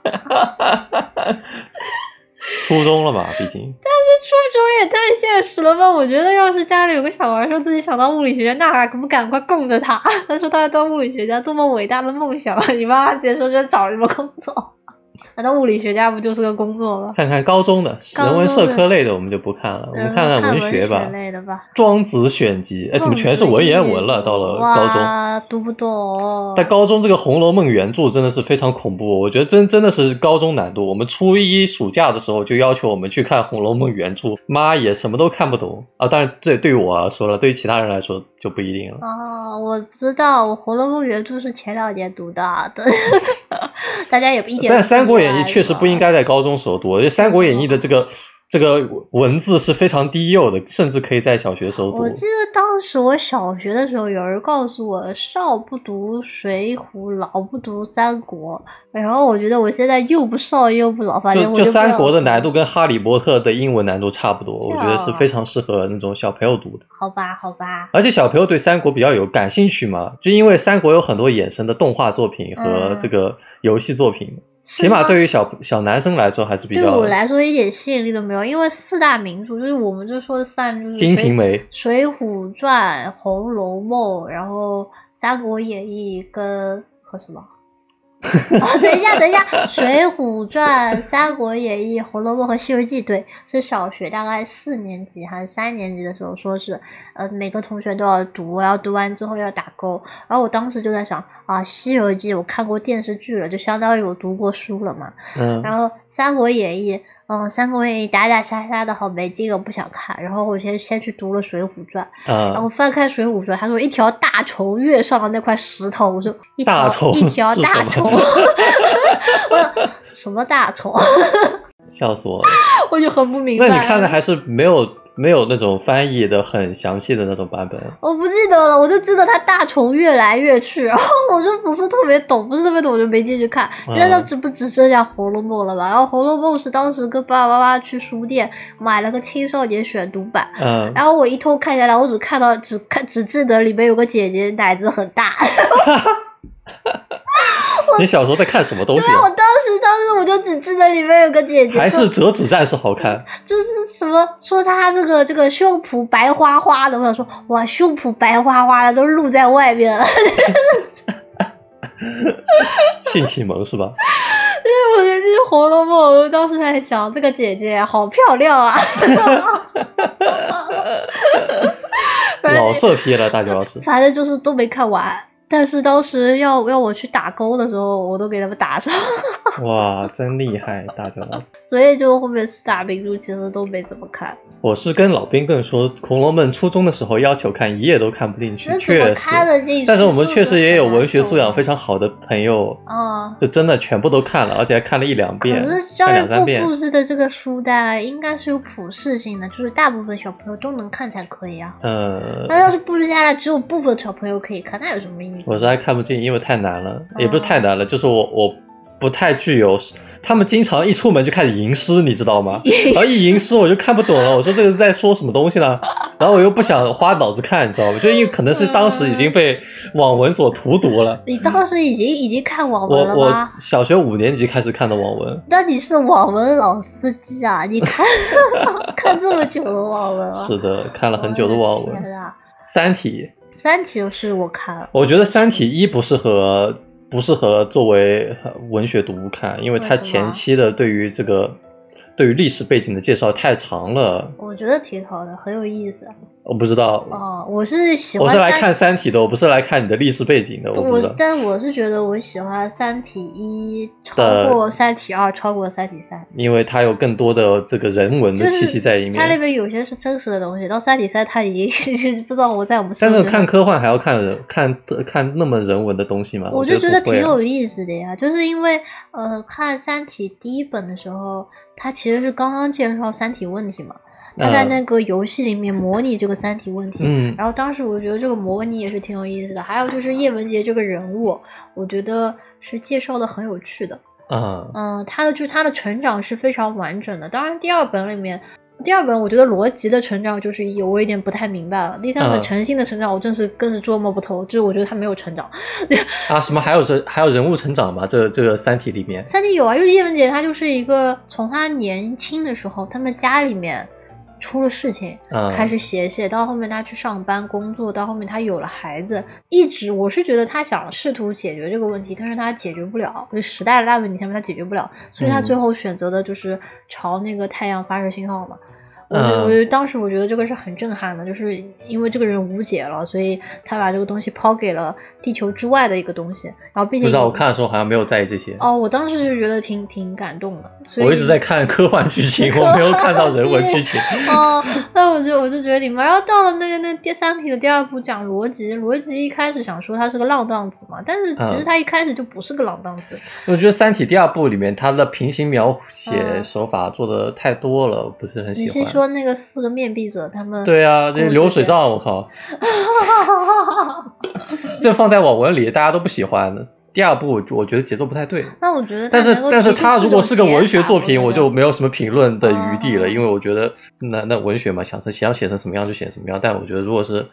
A: 初中了嘛，毕竟。
B: 但是初中也太现实了吧？我觉得要是家里有个小孩说自己想当物理学家，那还不赶快供着他？<laughs> 他说他要当物理学家，多么伟大的梦想啊！你妈妈直接说就找什么工作？难道物理学家不就是个工作吗？
A: 看看高中的人文社科类的，我们就不看了。我们看看文学吧。类的吧庄子选集，哎，怎么全是文言文了？到了高中，
B: 读不懂。
A: 但高中，这个《红楼梦》原著真的是非常恐怖。我觉得真真的是高中难度。我们初一暑假的时候就要求我们去看《红楼梦》原著，妈也什么都看不懂啊！但是，对对于我说了，对于其他人来说就不一定了。
B: 哦，我不知道，我《红楼梦》原著是前两年读的，<laughs> 大家也不一点。
A: 但《三国演义》确实不应该在高中时候读，因为《三国演义》的这个。这个文字是非常低幼的，甚至可以在小学时候读。
B: 我记得当时我小学的时候，有人告诉我“少不读水浒，老不读三国”，然后我觉得我现在又不少又不老，反正
A: 就就三国的难度跟《哈利波特》的英文难度差不多，我觉得是非常适合那种小朋友读的。
B: 好吧，好吧。
A: 而且小朋友对三国比较有感兴趣嘛，就因为三国有很多衍生的动画作品和这个游戏作品。起码对于小小男生来说还是比较。
B: 对我来说一点吸引力都没有，因为四大名著就是我们就说的三就是《
A: 金瓶梅》《
B: 水浒传》《红楼梦》，然后《三国演义》跟和什么？<laughs> 哦，等一下，等一下，《水浒传》《三国演义》《红楼梦》和《西游记》，对，是小学大概四年级还是三年级的时候，说是呃每个同学都要读，然后读完之后要打勾。然后我当时就在想啊，《西游记》我看过电视剧了，就相当于我读过书了嘛。
A: 嗯。
B: 然后《三国演义》。嗯，《三国演义》打打杀杀的好没劲，我不想看。然后我先先去读了《水浒传》，然后翻开《水浒传》，他说一条大虫跃上了那块石头，我说一条一条大虫，<laughs> 我什么大虫？<laughs>
A: 笑死我了！
B: 我就很不明白。
A: 那你看的还是没有？没有那种翻译的很详细的那种版本，
B: 我不记得了，我就记得他大虫越来越去，<laughs> 然后我就不是特别懂，不是特别懂，我就没进去看。现在只不只剩下《红楼梦》了吧？然后《红楼梦》是当时跟爸爸妈妈去书店买了个青少年选读版，
A: 嗯，
B: 然后我一通看下来，我只看到只看只记得里面有个姐姐奶子很大。<laughs>
A: 你小时候在看什么东西？
B: 对，我当时当时我就只记得里面有个姐姐，
A: 还是折纸战士好看。<laughs>
B: 就是什么说他这个这个胸脯白花花的，我想说哇，胸脯白花花的都露在外面了。<laughs>
A: 性启蒙是吧？
B: 因为我觉得这是《红楼梦》，我当时在想，这个姐姐好漂亮啊。<laughs>
A: 老色批了，大九老师。
B: 反正就是都没看完。但是当时要要我去打勾的时候，我都给他们打上。<laughs>
A: 哇，真厉害，大九老师。
B: 所以就后面四大名著其实都没怎么看。
A: 我是跟老兵更说，《红楼梦》初中的时候要求看，一页都看不进去，确实。但是我们确实也有文学素养非常好的朋友，
B: 啊，
A: 就真的全部都看了，而且还看了一两遍，看两三遍。
B: 布置的这个书单应该是有普适性的，就是大部分小朋友都能看才可以啊。
A: 呃，
B: 那要是布置下来只有部分小朋友可以看，那有什么意思？
A: 我实在看不进，因为太难了，也不是太难了，就是我我。不太具有，他们经常一出门就开始吟诗，你知道吗？然后一吟诗我就看不懂了，我说这个在说什么东西呢？然后我又不想花脑子看，你知道吗？就因为可能是当时已经被网文所荼毒了。
B: 你当时已经已经看网文了
A: 吗？我我小学五年级开始看的网文。
B: 那你是网文老司机啊？你看 <laughs> 看这么久的网文
A: 是的，看了很久的网文。三体。
B: 三体是我看了。
A: 我觉得三体一不适合。不适合作为文学读物看，因为它前期的对于这个。对于历史背景的介绍太长了，
B: 我觉得挺好的，很有意思。
A: 我不知道
B: 哦，我是喜欢，
A: 我是来看《三体》的，我不是来看你的历史背景的。我
B: 但我是觉得我喜欢《三体一》超过《三体二》，超过《三体三》，
A: 因为它有更多的这个人文的气息在里面。
B: 它那边有些是真实的东西，到《三体三》它已经 <laughs> 不知道我在我们。
A: 但是看科幻还要看人看看那么人文的东西吗？
B: 我就觉得挺有意思的呀，就是因为呃，看《三体》第一本的时候。他其实是刚刚介绍三体问题嘛，他在那个游戏里面模拟这个三体问题，
A: 嗯，
B: 然后当时我觉得这个模拟也是挺有意思的。还有就是叶文洁这个人物，我觉得是介绍的很有趣的，
A: 嗯
B: 嗯，他的就是他的成长是非常完整的。当然第二本里面。第二本我觉得罗辑的成长就是有我有点不太明白了。第三本诚信的成长我真是更是捉摸不透，就是我觉得他没有成长。<laughs>
A: 啊，什么还有这还有人物成长吗？这这个三体里面？
B: 三体有啊，就是叶文洁她就是一个从她年轻的时候，他们家里面出了事情，开始写写到后面他去上班工作，到后面他有了孩子，一直我是觉得他想试图解决这个问题，但是他解决不了，就时代的大问题下面他解决不了，所以他最后选择的就是朝那个太阳发射信号嘛。我我觉得当时我觉得这个是很震撼的，就是因为这个人无解了，所以他把这个东西抛给了地球之外的一个东西，然后并且
A: 不知道我看的时候好像没有在意这些
B: 哦，我当时就觉得挺挺感动的。
A: 我一直在看科幻剧情，我没有看到人文剧情。
B: 哦，那我就我就觉得你们，然后到了那个那第三体的第二部讲逻辑，逻辑一开始想说他是个浪荡子嘛，但是其实他一开始就不是个浪荡子。
A: 我觉得三体第二部里面他的平行描写手法做的太多了，不是很喜欢。
B: 说那个四个面壁者，他们
A: 对啊，这流水账，我靠，<laughs> 这放在网文里大家都不喜欢。第二部我觉得节奏不太对。
B: 那我觉得，
A: 但是但是他如果是个文学作品，
B: 我
A: 就没有什么评论的余地了，因为我觉得那那文学嘛，想成想写成什么样就写什么样。但我觉得如果是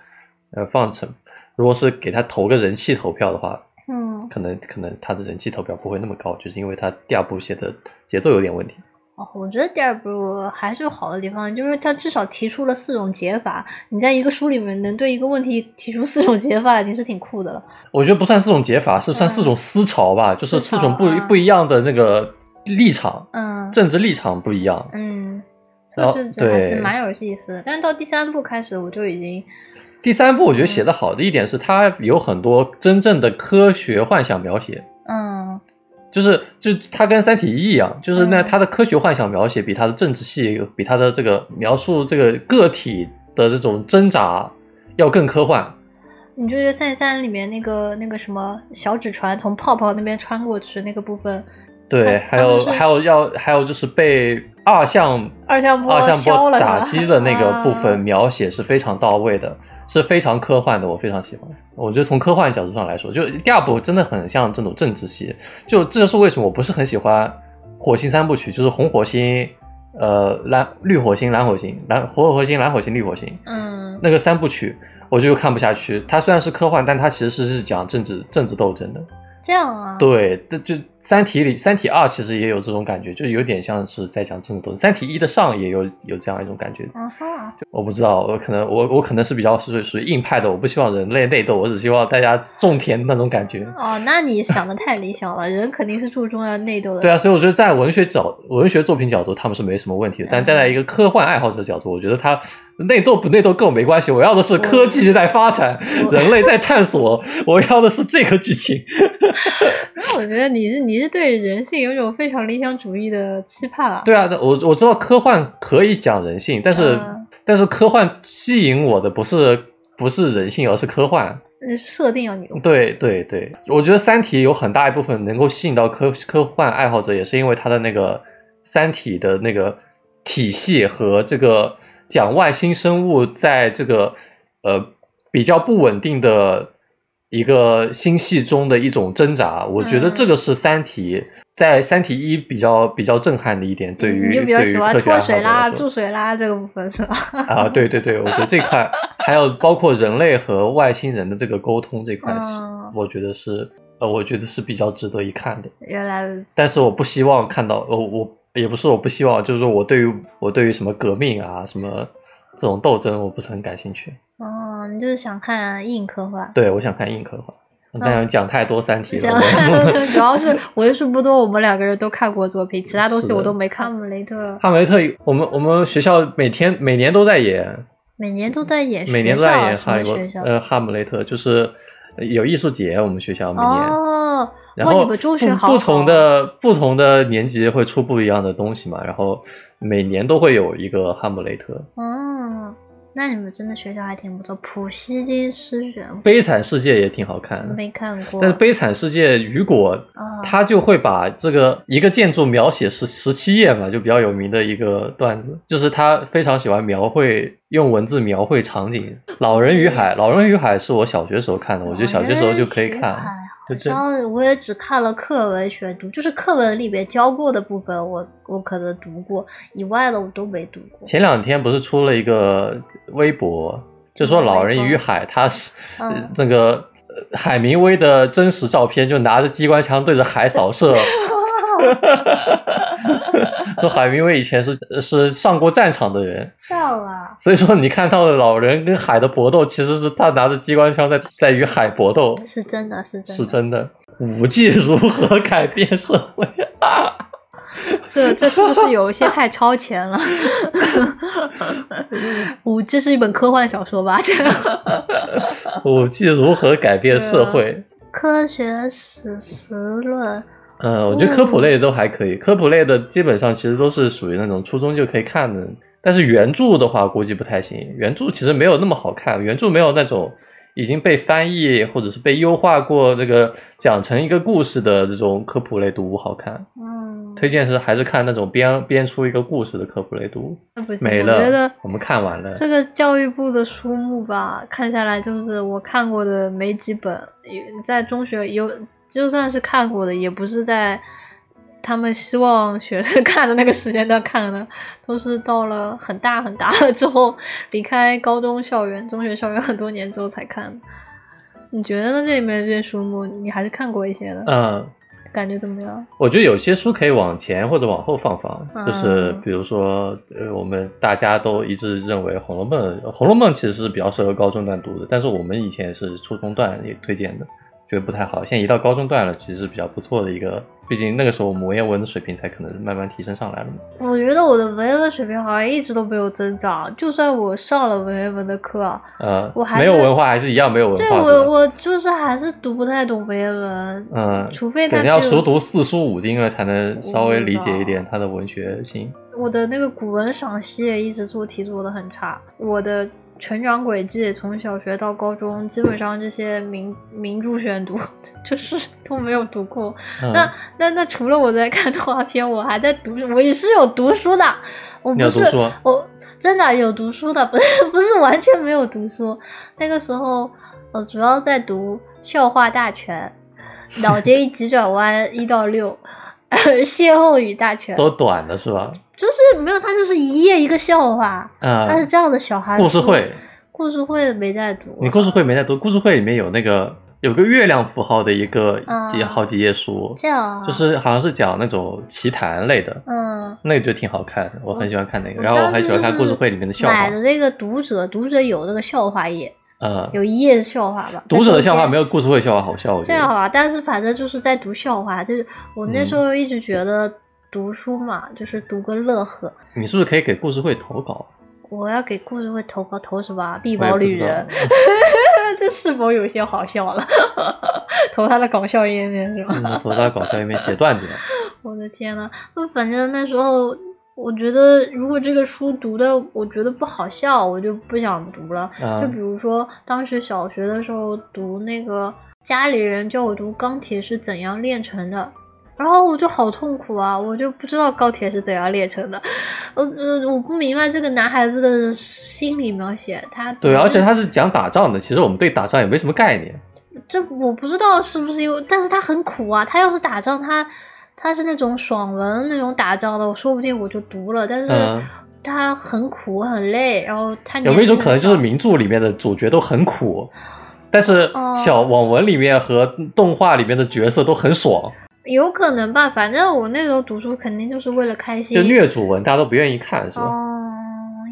A: 呃放成，如果是给他投个人气投票的话，
B: 嗯，
A: 可能可能他的人气投票不会那么高，就是因为他第二部写的节奏有点问题。
B: 哦，我觉得第二部还是有好的地方，就是它至少提出了四种解法。你在一个书里面能对一个问题提出四种解法，已经是挺酷的了。
A: 我觉得不算四种解法，是算四种思潮吧，就是四种不不一样的那个立场，
B: 嗯，
A: 政治立场不一样，
B: 嗯，所以这还是蛮有意思的。但是到第三部开始，我就已经
A: 第三部我觉得写的好的一点是，它有很多真正的科学幻想描写，
B: 嗯。
A: 就是，就它跟《三体一》一样，就是那它的科学幻想描写比它的政治戏，比它的这个描述这个个体的这种挣扎要更科幻。
B: 你就觉得《三体三》里面那个那个什么小纸船从泡泡那边穿过去那个部分，
A: 对，还有还有要还有就是被二向
B: 二向波
A: 二向波打击的那个部分描写是非常到位的。是非常科幻的，我非常喜欢。我觉得从科幻角度上来说，就第二部真的很像这种政治戏。就这就是为什么我不是很喜欢火星三部曲，就是红火星、呃蓝绿火星、蓝火星、蓝红火星、蓝火星、绿火星。
B: 嗯，
A: 那个三部曲我就看不下去。它虽然是科幻，但它其实是是讲政治政治斗争的。
B: 这样啊？
A: 对，这就三体》里，《三体二》其实也有这种感觉，就有点像是在讲政治斗争。《三体一》的上也有有这样一种感觉。
B: 嗯哼，
A: 我不知道，我可能我我可能是比较属于属于硬派的，我不希望人类内斗，我只希望大家种田的那种感觉。
B: 哦，那你想的太理想了，人肯定是注重要内斗的。<laughs>
A: 对啊，所以我觉得在文学角文学作品角度，他们是没什么问题的。但站在一个科幻爱好者角度，我觉得他内斗不内斗跟我没关系，我要的是科技在发展，<laughs> 人类在探索，我要的是这个剧情。<laughs>
B: 那我觉得你是你是对人性有一种非常理想主义的期盼啊。
A: 对啊，我我知道科幻可以讲人性，但是、
B: 嗯
A: 但是科幻吸引我的不是不是人性，而是科幻。
B: 设定要牛。
A: 对对对，我觉得《三体》有很大一部分能够吸引到科科幻爱好者，也是因为它的那个《三体》的那个体系和这个讲外星生物在这个呃比较不稳定的一个星系中的一种挣扎。我觉得这个是《三体》在《三体一》比较比较震撼的一点，对于
B: 你就比较喜欢脱水啦、注水啦这个部分是吧？
A: 啊，对对对，我觉得这块还有包括人类和外星人的这个沟通这块我觉得是呃，我觉得是比较值得一看的。
B: 原来如此。
A: 但是我不希望看到，呃，我也不是我不希望，就是说我对于我对于什么革命啊，什么这种斗争，我不是很感兴趣。
B: 哦，你就是想看硬科幻。
A: 对，我想看硬科幻。但是讲太多《三体》
B: 讲
A: 了，我 <laughs>
B: 主要是为数不多，我们两个人都看过作品，其他东西我都没看。哈姆雷特
A: 哈姆雷特，我们我们学校每天每年都在演，
B: 每年都在演，
A: 每年都在演哈利波
B: 特？
A: 呃哈姆雷特，就是呃有艺术节，我们学校每年。
B: 哦，
A: 后
B: 你们中学
A: 不
B: 好
A: 不同的不同的年级会出不一样的东西嘛，然后每年都会有一个哈姆雷特。
B: 哦，那你们真的学校还挺不错。普希金诗选
A: 悲惨世界也挺好看的，
B: 没看过，
A: 但是悲惨世界雨果
B: 啊
A: 他就会把这个一个建筑描写十十七页嘛，就比较有名的一个段子，就是他非常喜欢描绘用文字描绘场景。老人与海，老人与海是我小学时候看的，我觉得小学时候就可以看。就这
B: 好像我也只看了课文选读，就是课文里面教过的部分我，我可能读过，以外的我都没读过。
A: 前两天不是出了一个微博，就说《老人与海》，他是、那个呃海明威的真实照片，就拿着机关枪对着海扫射。<laughs> 说海明威以前是是上过战场的人，
B: 笑啊，
A: 所以说你看到的老人跟海的搏斗，其实是他拿着机关枪在在与海搏斗，
B: 是真的，是真的，
A: 是真的。武技如何改变社会？
B: 这这是不是有一些太超前了？<laughs> 五这是一本科幻小说吧？<laughs> 这
A: 武技如何改变社会？<laughs>
B: 科学史实论，
A: 嗯，我觉得科普类的都还可以，科普类的基本上其实都是属于那种初中就可以看的，但是原著的话估计不太行，原著其实没有那么好看，原著没有那种已经被翻译或者是被优化过这个讲成一个故事的这种科普类读物好看。
B: 嗯，
A: 推荐是还是看那种编编出一个故事的科普类读物。
B: 不行，
A: 没
B: 我觉得
A: 了，我们看完了。
B: 这个教育部的书目吧，看下来就是我看过的没几本，也在中学有，就算是看过的，也不是在他们希望学生看的那个时间段看的，都是到了很大很大了之后，离开高中校园、中学校园很多年之后才看。你觉得呢？这里面这些书目，你还是看过一些的，
A: 嗯，
B: 感觉怎么样？
A: 我觉得有些书可以往前或者往后放放，
B: 嗯
A: 就是比如说，呃，我们大家都一致认为《红楼梦》，《红楼梦》其实是比较适合高中段读的，但是我们以前是初中段也推荐的，觉得不太好。现在一到高中段了，其实是比较不错的一个，毕竟那个时候我们文言文的水平才可能慢慢提升上来了嘛。
B: 我觉得我的文言文水平好像一直都没有增长，就算我上了文言文的课，
A: 呃
B: 我，还
A: 没有文化还是一样没有文化，对？
B: 我我就是还是读不太懂文言文，
A: 嗯，
B: 除非他
A: 肯定要熟读四书五经了，才能稍微理解一点它的文学性。
B: 我的那个古文赏析也一直做题做的很差，我的成长轨迹从小学到高中，基本上这些名名著选读 <laughs> 就是都没有读过。
A: 嗯、
B: 那那那除了我在看动画片，我还在读，我也是有读书的，我不是我真的有读书的，不是不是完全没有读书。那个时候我主要在读《笑话大全》《脑筋急转弯》一到六，《歇后语大全》
A: 都短的是吧？
B: 就是没有，它就是一页一个笑话，
A: 嗯、
B: 它是这样的小孩
A: 故事会，
B: 故事会没在读，
A: 你故事会没在读，故事会里面有那个有个月亮符号的一个
B: 嗯。
A: 几好几页书，
B: 这样啊，
A: 就是好像是讲那种奇谈类的，
B: 嗯，
A: 那个就挺好看的，我很喜欢看那个。然后我还喜欢看故事会里面的笑话。
B: 买的，那个读者，读者有那个笑话页，
A: 呃，
B: 有一页的笑话吧？
A: 读者的笑话没
B: 有。
A: 故事会笑话好笑。
B: 这样好啊，但是反正就是在读笑话，就是我那
A: 嗯
B: 时候一直觉得读书嘛，就是读个乐呵。
A: 你是不是可以给故事会投稿？
B: 我要给故事会投稿投什么啊？碧
A: 我也不知道
B: 宝旅人，<laughs> 这是否有些好笑了？<laughs> 投他的搞笑页面是吧？
A: 嗯，投到搞笑页面写段子。<laughs>
B: 我的天呐，那反正那时候我觉得，如果这个书读的我觉得不好笑，我就不想读了。
A: 啊
B: 就比如说当时小学的时候读那个家里人叫我读《钢铁是怎样炼成的》。然后我就好痛苦啊！我就不知道高铁是怎样炼成的，呃呃，我不明白这个男孩子的心理描写，他
A: 对，而且他是讲打仗的，其实我们对打仗也没什么概念。
B: 这我不知道是不是因为，但是他很苦啊。他要是打仗，他他是那种爽文那种打造的，我说不定我就读了。但是
A: 嗯
B: 他很苦很累，然后他
A: 有没有一种可能，就是名著里面的主角都很苦，但是
B: 哦
A: 小网文里面和动画里面的角色都很爽，
B: 有可能吧。反正我那时候读书肯定就是为了开心，
A: 就虐主文大家都不愿意看，是吧？
B: 哦，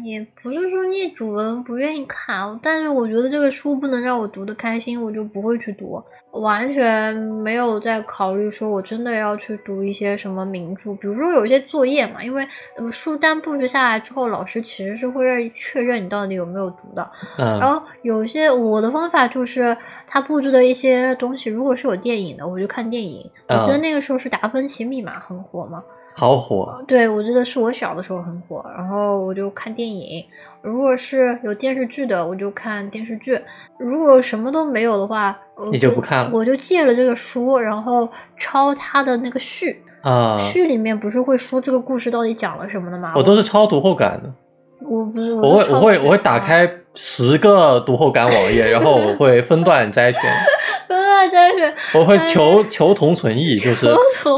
B: 也不是说念主文不愿意看，但是我觉得这个书不能让我读的开心，我就不会去读，完全没有在考虑说我真的要去读一些什么名著，比如说有一些作业嘛，因为呃书单布置下来之后，老师其实是会让确认你到底有没有读的，然
A: 嗯
B: 后有些我的方法就是他布置的一些东西，如果是有电影的，我就看电影。我记得
A: 嗯。
B: 那个时候是达芬奇密码很火嘛，
A: 好火，
B: 对，我记得是我小的时候很火，然后我就看电影。如果是有电视剧的，我就看电视剧；如果什么都没有的话，
A: 你就不看了
B: 我就借了这个书，然后抄它的那个序。
A: 啊！
B: 序里面不是会说这个故事到底讲了什么的吗？
A: 我都是抄读后感的，
B: 我不是，
A: 我会我会我会打
B: 啊
A: 开十个读后感网页，然后我会分段摘选，<laughs>
B: 真是
A: 我会求求同存异，就是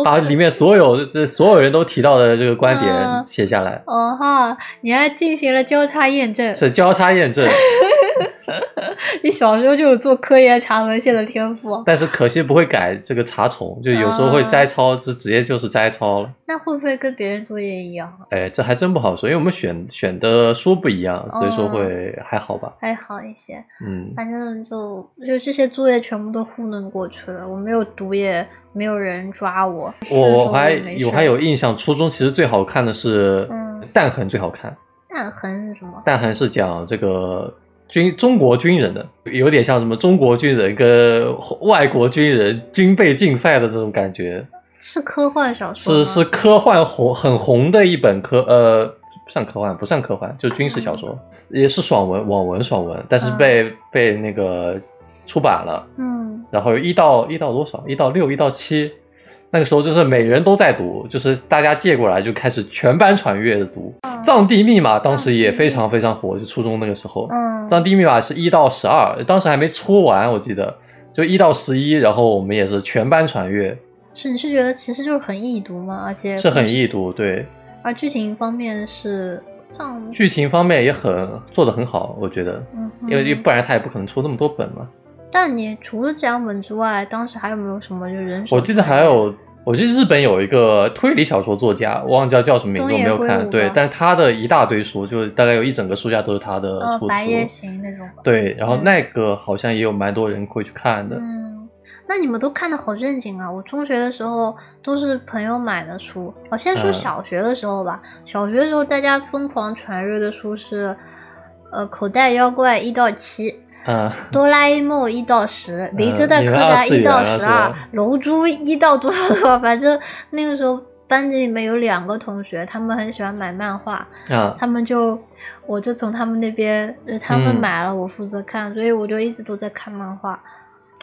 A: 把里面所有这所有人都提到的这个观点
B: 嗯。
A: 写下来，
B: 哦哈，你还进行了交叉验证，
A: 是交叉验证。<laughs> <laughs>
B: 你小时候就有做科研查文献的天赋，
A: 但是可惜不会改这个查重，就有时候会
B: 啊
A: 摘抄，直直接就是摘抄了。
B: 那会不会跟别人作业一样？
A: 哎，这还真不好说，因为我们选选的书不一样，所以说
B: 哦
A: 会还好吧。
B: 还好一些，
A: 嗯，
B: 反正就就这些作业全部都糊弄过去了，我没有读也没有人抓我。
A: 我我还有还有印象，初中其实最好看的是
B: 嗯
A: 弹痕最好看，
B: 弹痕是什么？
A: 弹痕是讲这个军中国军人的，有点像什么中国军人跟外国军人军备竞赛的那种感觉，
B: 是科幻小说
A: 是是科幻红很红的一本科呃。不算科幻，不算科幻，就是军事小说，也是爽文，网文爽文，但是被、被那个出版了，
B: 嗯。
A: 然后一到一到多少？一到六，一到七，那个时候就是每人都在读，就是大家借过来就开始全班传阅的读。藏地密码当时也非常非常火，就初中那个时候，
B: 嗯，
A: 藏地密码是一到十二，当时还没出完，我记得就一到十一，然后我们也是全班传阅，
B: 是你是觉得其实就是很易读吗？而且
A: 是很易读，对，
B: 而剧情方面是藏，
A: 剧情方面也很做的很好，我觉得，
B: 嗯，
A: 因为不然他也不可能出那么多本嘛。
B: 但你除了这两本之外，当时还有没有什么就人手？
A: 我记得还有，我记得日本有一个推理小说作家，我忘记叫什么名字，我没有看。对但他的一大堆书，就大概有一整个书架都是他的
B: 呃
A: 出
B: 白夜。行那种。
A: 对，然后
B: 嗯
A: 那个好像也有蛮多人会去看的。
B: 嗯，那你们都看的好正经啊！我中学的时候都是朋友买的书。我先说
A: 嗯
B: 小学的时候吧，小学的时候大家疯狂传阅的书是，呃，口袋妖怪一到七。
A: 嗯，
B: 哆啦 A 梦一到十，名侦
A: 你们
B: 探柯
A: 二次元
B: 南一到十二，龙珠一到多少多少，反正那个时候班级里面有两个同学，他们很喜欢买漫画，
A: 啊，
B: 他们就我就从他们那边，呃他们
A: 嗯
B: 买了，我负责看，所以我就一直都在看漫画。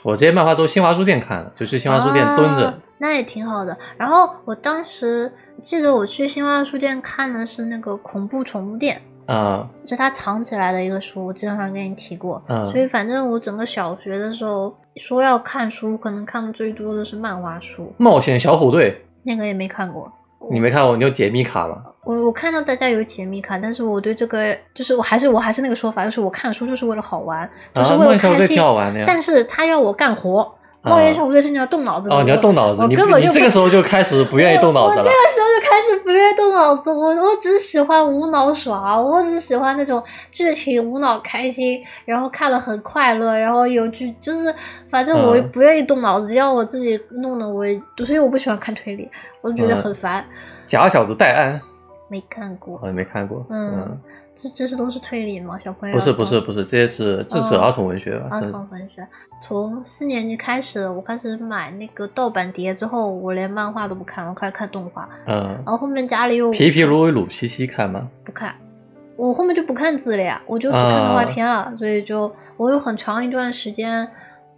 A: 我这些漫画都是新华书店看的，就去新华书店蹲着
B: 啊。那也挺好的。然后我当时记得我去新华书店看的是那个恐怖宠物店。
A: 啊，
B: 是他藏起来的一个书，我之前好像跟你提过。
A: 嗯
B: 所以反正我整个小学的时候说要看书，可能看的最多的是漫画书，
A: 冒险小虎队，
B: 那个也没看过。
A: 你没看过？你有解密卡吗？
B: 我我看到大家有解密卡，但是我对这个就是我还是我还是那个说法，就是我看书就是为了好玩，就是
A: 啊，
B: 为了开心
A: 挺。好玩的呀。
B: 但是他要我干活，
A: 啊
B: 冒烟小部队是你要动脑子的。
A: 哦，你要动脑子，你
B: 我根本就
A: 这个时候就开始不愿意动脑子了
B: 我。<laughs> 我那个时候就开始不愿意动脑子，我我只喜欢无脑耍，我只喜欢那种剧情无脑开心，然后看了很快乐，然后有剧就是反正我
A: 嗯
B: 不愿意动脑子，要我自己弄的我，所以我不喜欢看推理，我就觉得
A: 嗯
B: 很烦。
A: 假小子戴安，
B: 没看过，
A: 我也没看过。
B: 嗯，这这些都是推理吗？小朋友
A: 不是不是不是，这些是这是
B: 哦
A: 儿童文学吧？
B: 儿童文学，从四年级开始，我开始买那个盗版碟之后，我连漫画都不看，我开始看动画。
A: 嗯
B: 然，后后面家里又
A: 皮皮鲁鲁西西看吗？
B: 不看，我后面就不看字了呀，我就只看动画
A: 啊
B: 片了，所以就我有很长一段时间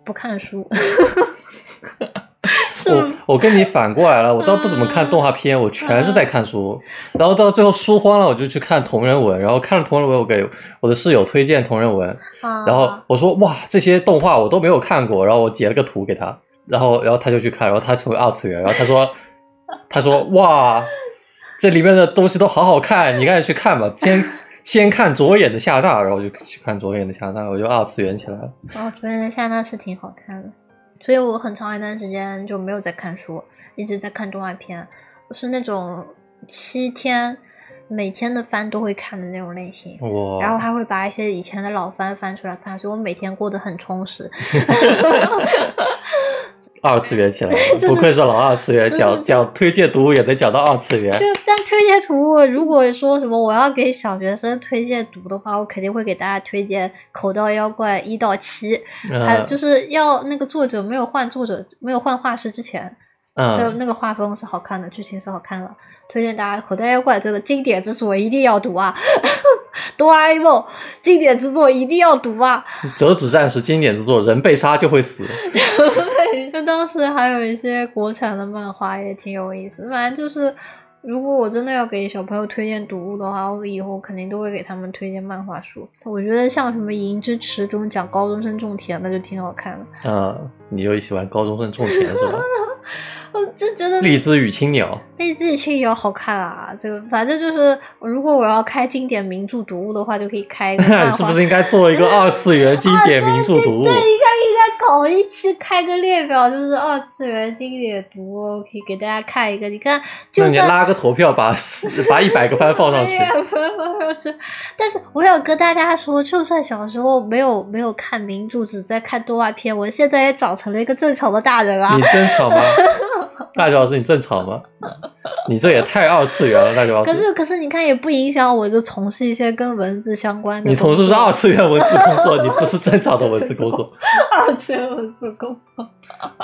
B: 不看书。<laughs> <laughs> 是
A: 我我跟你反过来了，我倒不怎么看动画片，我全是在看书。然后到最后书荒了，我就去看同人文，然后看了同人文，我给我的室友推荐同人文，
B: 啊，
A: 然后我说哇，这些动画我都没有看过，然后我截了个图给他，然后然后他就去看，然后他成为二次元，然后他说 <laughs> 他说哇，这里面的东西都好好看，你赶紧去看吧，先 <laughs> 先看左眼的夏娜，然后就去看左眼的夏娜，我就二次元起来了。
B: 哦，左眼的夏娜是挺好看的，所以我很长一段时间就没有在看书，一直在看动画片。我是那种七天每天的番都会看的那种类型。
A: 哇，
B: 然后还会把一些以前的老番翻出来看，所以我每天过得很充实。<laughs> <laughs> <laughs>
A: 二次元起来了，<laughs>
B: 就是
A: 不愧是老二次元，
B: 就是
A: 讲讲推荐读物也能讲到二次元。
B: 就但推荐图，如果说什么我要给小学生推荐读的话，我肯定会给大家推荐《口袋妖怪》一到七，还有
A: 嗯
B: 就是要那个作者没有换作者，没有换画师之前，就
A: 嗯，
B: 那个画风是好看的，剧情是好看的，推荐大家《口袋妖怪》这个经典之作一定要读啊！哆啦 A 梦经典之作一定要读啊！
A: 折纸战士经典之作，人被杀就会死。<laughs>
B: 对，就当时还有一些国产的漫画也挺有意思。反正就是，如果我真的要给小朋友推荐读物的话，我以后肯定都会给他们推荐漫画书。我觉得像什么《银之池》中讲高中生种田的就挺好看的，
A: 嗯，你又喜欢高中生种田是吧？<laughs>
B: 我就觉得
A: 荔枝与青鸟，
B: 荔枝与青鸟好看啊。这个反正就是，如果我要开经典名著读物的话，就可以开 <laughs>
A: 是不是应该做一个二次元 <laughs> 经典名著读物
B: 对，？应该应该搞一期开个列表，就是二次元经典读物，可以给大家看一个。你看，就算
A: 你拉个投票，把 <laughs> 把一百个番放上去。
B: 放上去。但是我想跟大家说，就算小时候没有没有看名著，只在看动画片，我现在也长成了一个正常的大人啊
A: 你。正常吗？<laughs> 大脚老师，你正常吗？<laughs> 你这也太二次元了，大脚老师。
B: 可是可是你看也不影响我就从事一些跟文字相关的。
A: 你从事是二次元文字工作，<laughs> 你不是正常的文字工作。
B: 二次元文字工作。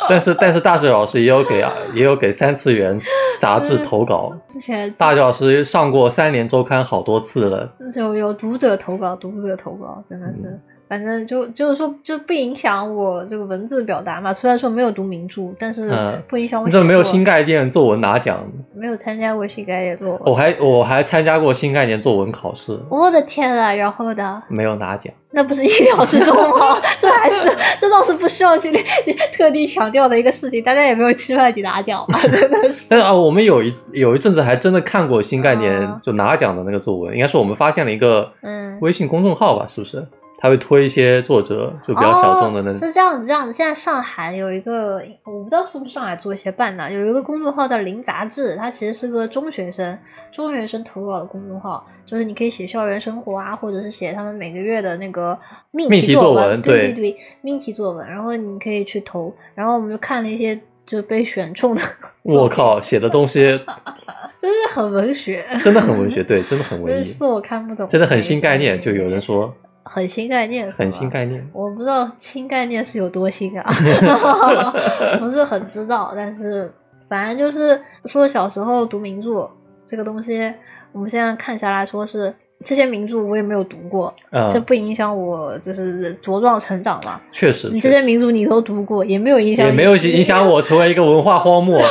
A: 但是但是大脚老师也有给也有给三次元杂志投稿。
B: 之前
A: 大脚老师上过三联周刊好多次了。
B: 就有读者投稿，读者投稿真的是，
A: 嗯
B: 反正就就是说就不影响我这个文字表达嘛。虽然说没有读名著，但是
A: 嗯
B: 不影响我
A: 你
B: 写作。
A: 怎么没有新概念作文拿奖？
B: 没有参加过新概念作文。
A: 我还我还参加过新概念作文考试，
B: 我的天啊！然后呢？
A: 没有拿奖。
B: 那不是意料之中吗？<laughs> 这还是这倒是不需要去 <laughs> 特地强调的一个事情，大家也没有期盼你拿奖嘛，真的是。
A: 但是啊，我们有一有一阵子还真的看过新概念
B: 啊
A: 就拿奖的那个作文，应该是我们发现了一个
B: 嗯
A: 微信公众号吧，是不是？他会推一些作者就比较小众的那
B: 哦、是这样子，这样子。现在上海有一个，我不知道是不是上海做一些办的，有一个公众号叫“零杂志”，它其实是个中学生中学生投稿的公众号，就是你可以写校园生活啊，或者是写他们每个月的那个命
A: 命题
B: 作
A: 作文对
B: 对对，命题作文，然后你可以去投，然后我们就看了一些就被选中的，<laughs>
A: 我靠，写的东西 <laughs>
B: 真的很文学，
A: 真的很文学，对，真的很 <laughs> 文艺，
B: 就是是我看不懂，
A: 真的很新概念。就有人说
B: 很新概念，
A: 很新。概念，
B: 我不知道新概念是有多新啊，<laughs> <laughs> 不是很知道，但是反正就是说小时候读名著这个东西，我们现在看下来说是这些名著我也没有读过，
A: 啊
B: 这，不影响我就是茁壮成长嘛。
A: 确实，
B: 你这些名著你都读过，也没有影响，
A: 也没有影响我成为一个文化荒漠。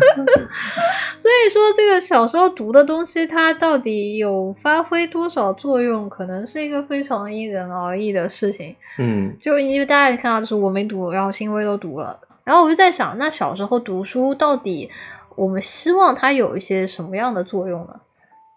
A: <laughs>
B: 所以说，这个小时候读的东西，它到底有发挥多少作用，可能是一个非常因人而异的事情。
A: 嗯，
B: 就因为大家也看到，就是我没读，然后新威都读了，然后我就在想，那小时候读书到底我们希望它有一些什么样的作用呢？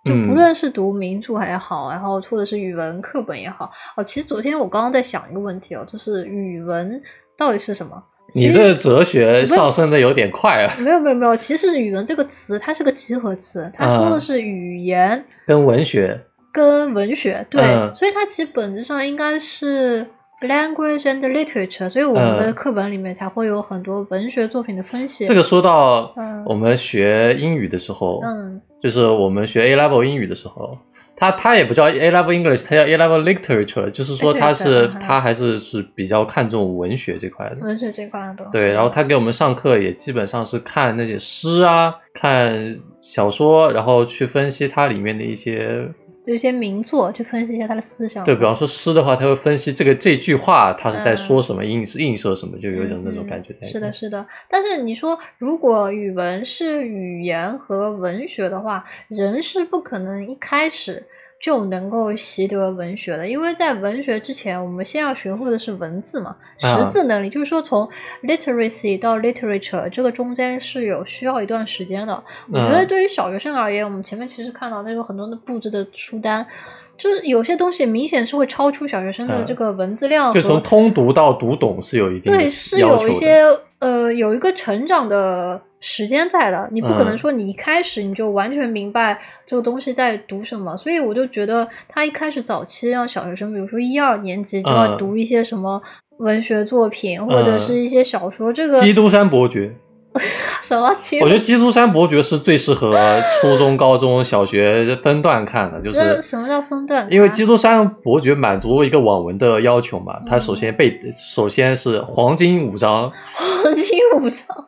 B: 就
A: 嗯
B: 不论是读名著还好，然后或者是语文课本也好，哦，其实昨天我刚刚在想一个问题哦，就是语文到底是什么？
A: 你这哲学上升的有点快啊，
B: 没有没有没有，其实语文这个词它是个集合词，它说的
A: 嗯。
B: 是语言
A: 跟文学，
B: 跟文学，对，
A: 嗯。
B: 所以它其实本质上应该是 language and literature，所以我们的
A: 嗯。
B: 课本里面才会有很多文学作品的分析。
A: 这个说到
B: 嗯。
A: 我们学英语的时候，
B: 嗯。
A: 就是我们学 A level 英语的时候，它它也不叫 A level English，他叫 A level Literature，就是说他是它还是是比较看重文学这块的。
B: 文学这块的东西，
A: 对，然后他给我们上课也基本上是看那些诗啊，看小说，然后去分析它里面的一些。
B: 有一些名作去分析一下他的思想。
A: 对，比方说诗的话，他会分析这个这句话他是在
B: 嗯
A: 说什么，映映射什么，就有点那种感觉在。
B: 是的，。是的。但是你说，如果语文是语言和文学的话，人是不可能一开始就能够习得文学了，因为在文学之前，我们先要学会的是文字嘛，
A: 啊
B: 识字能力。就是说，从 literacy 到 literature 这个中间是有需要一段时间的。我觉得
A: 嗯
B: 对于小学生而言，我们前面其实看到那个很多的布置的书单。就是有些东西明显是会超出小学生的
A: 嗯
B: 这个文字量和，
A: 就从通读到读懂是有一定的
B: 对，是。有一些呃有一个成长的时间在的，你不可能
A: 嗯。
B: 说你一开始你就完全明白这个东西在读什么，所以我就觉得他一开始早期让小学生，比如说一二年级就要
A: 嗯。
B: 读一些什么文学作品、或者
A: 嗯。
B: 是一些小说，这个
A: 基督山伯爵，<laughs>
B: 什么
A: 我觉得基督山伯爵是最适合初中、高中小学分段看的，就是
B: 什么叫分段？
A: 因为基督山伯爵满足一个网文的要求嘛，他首先背，首先是黄金五章，<laughs>
B: 黄金五章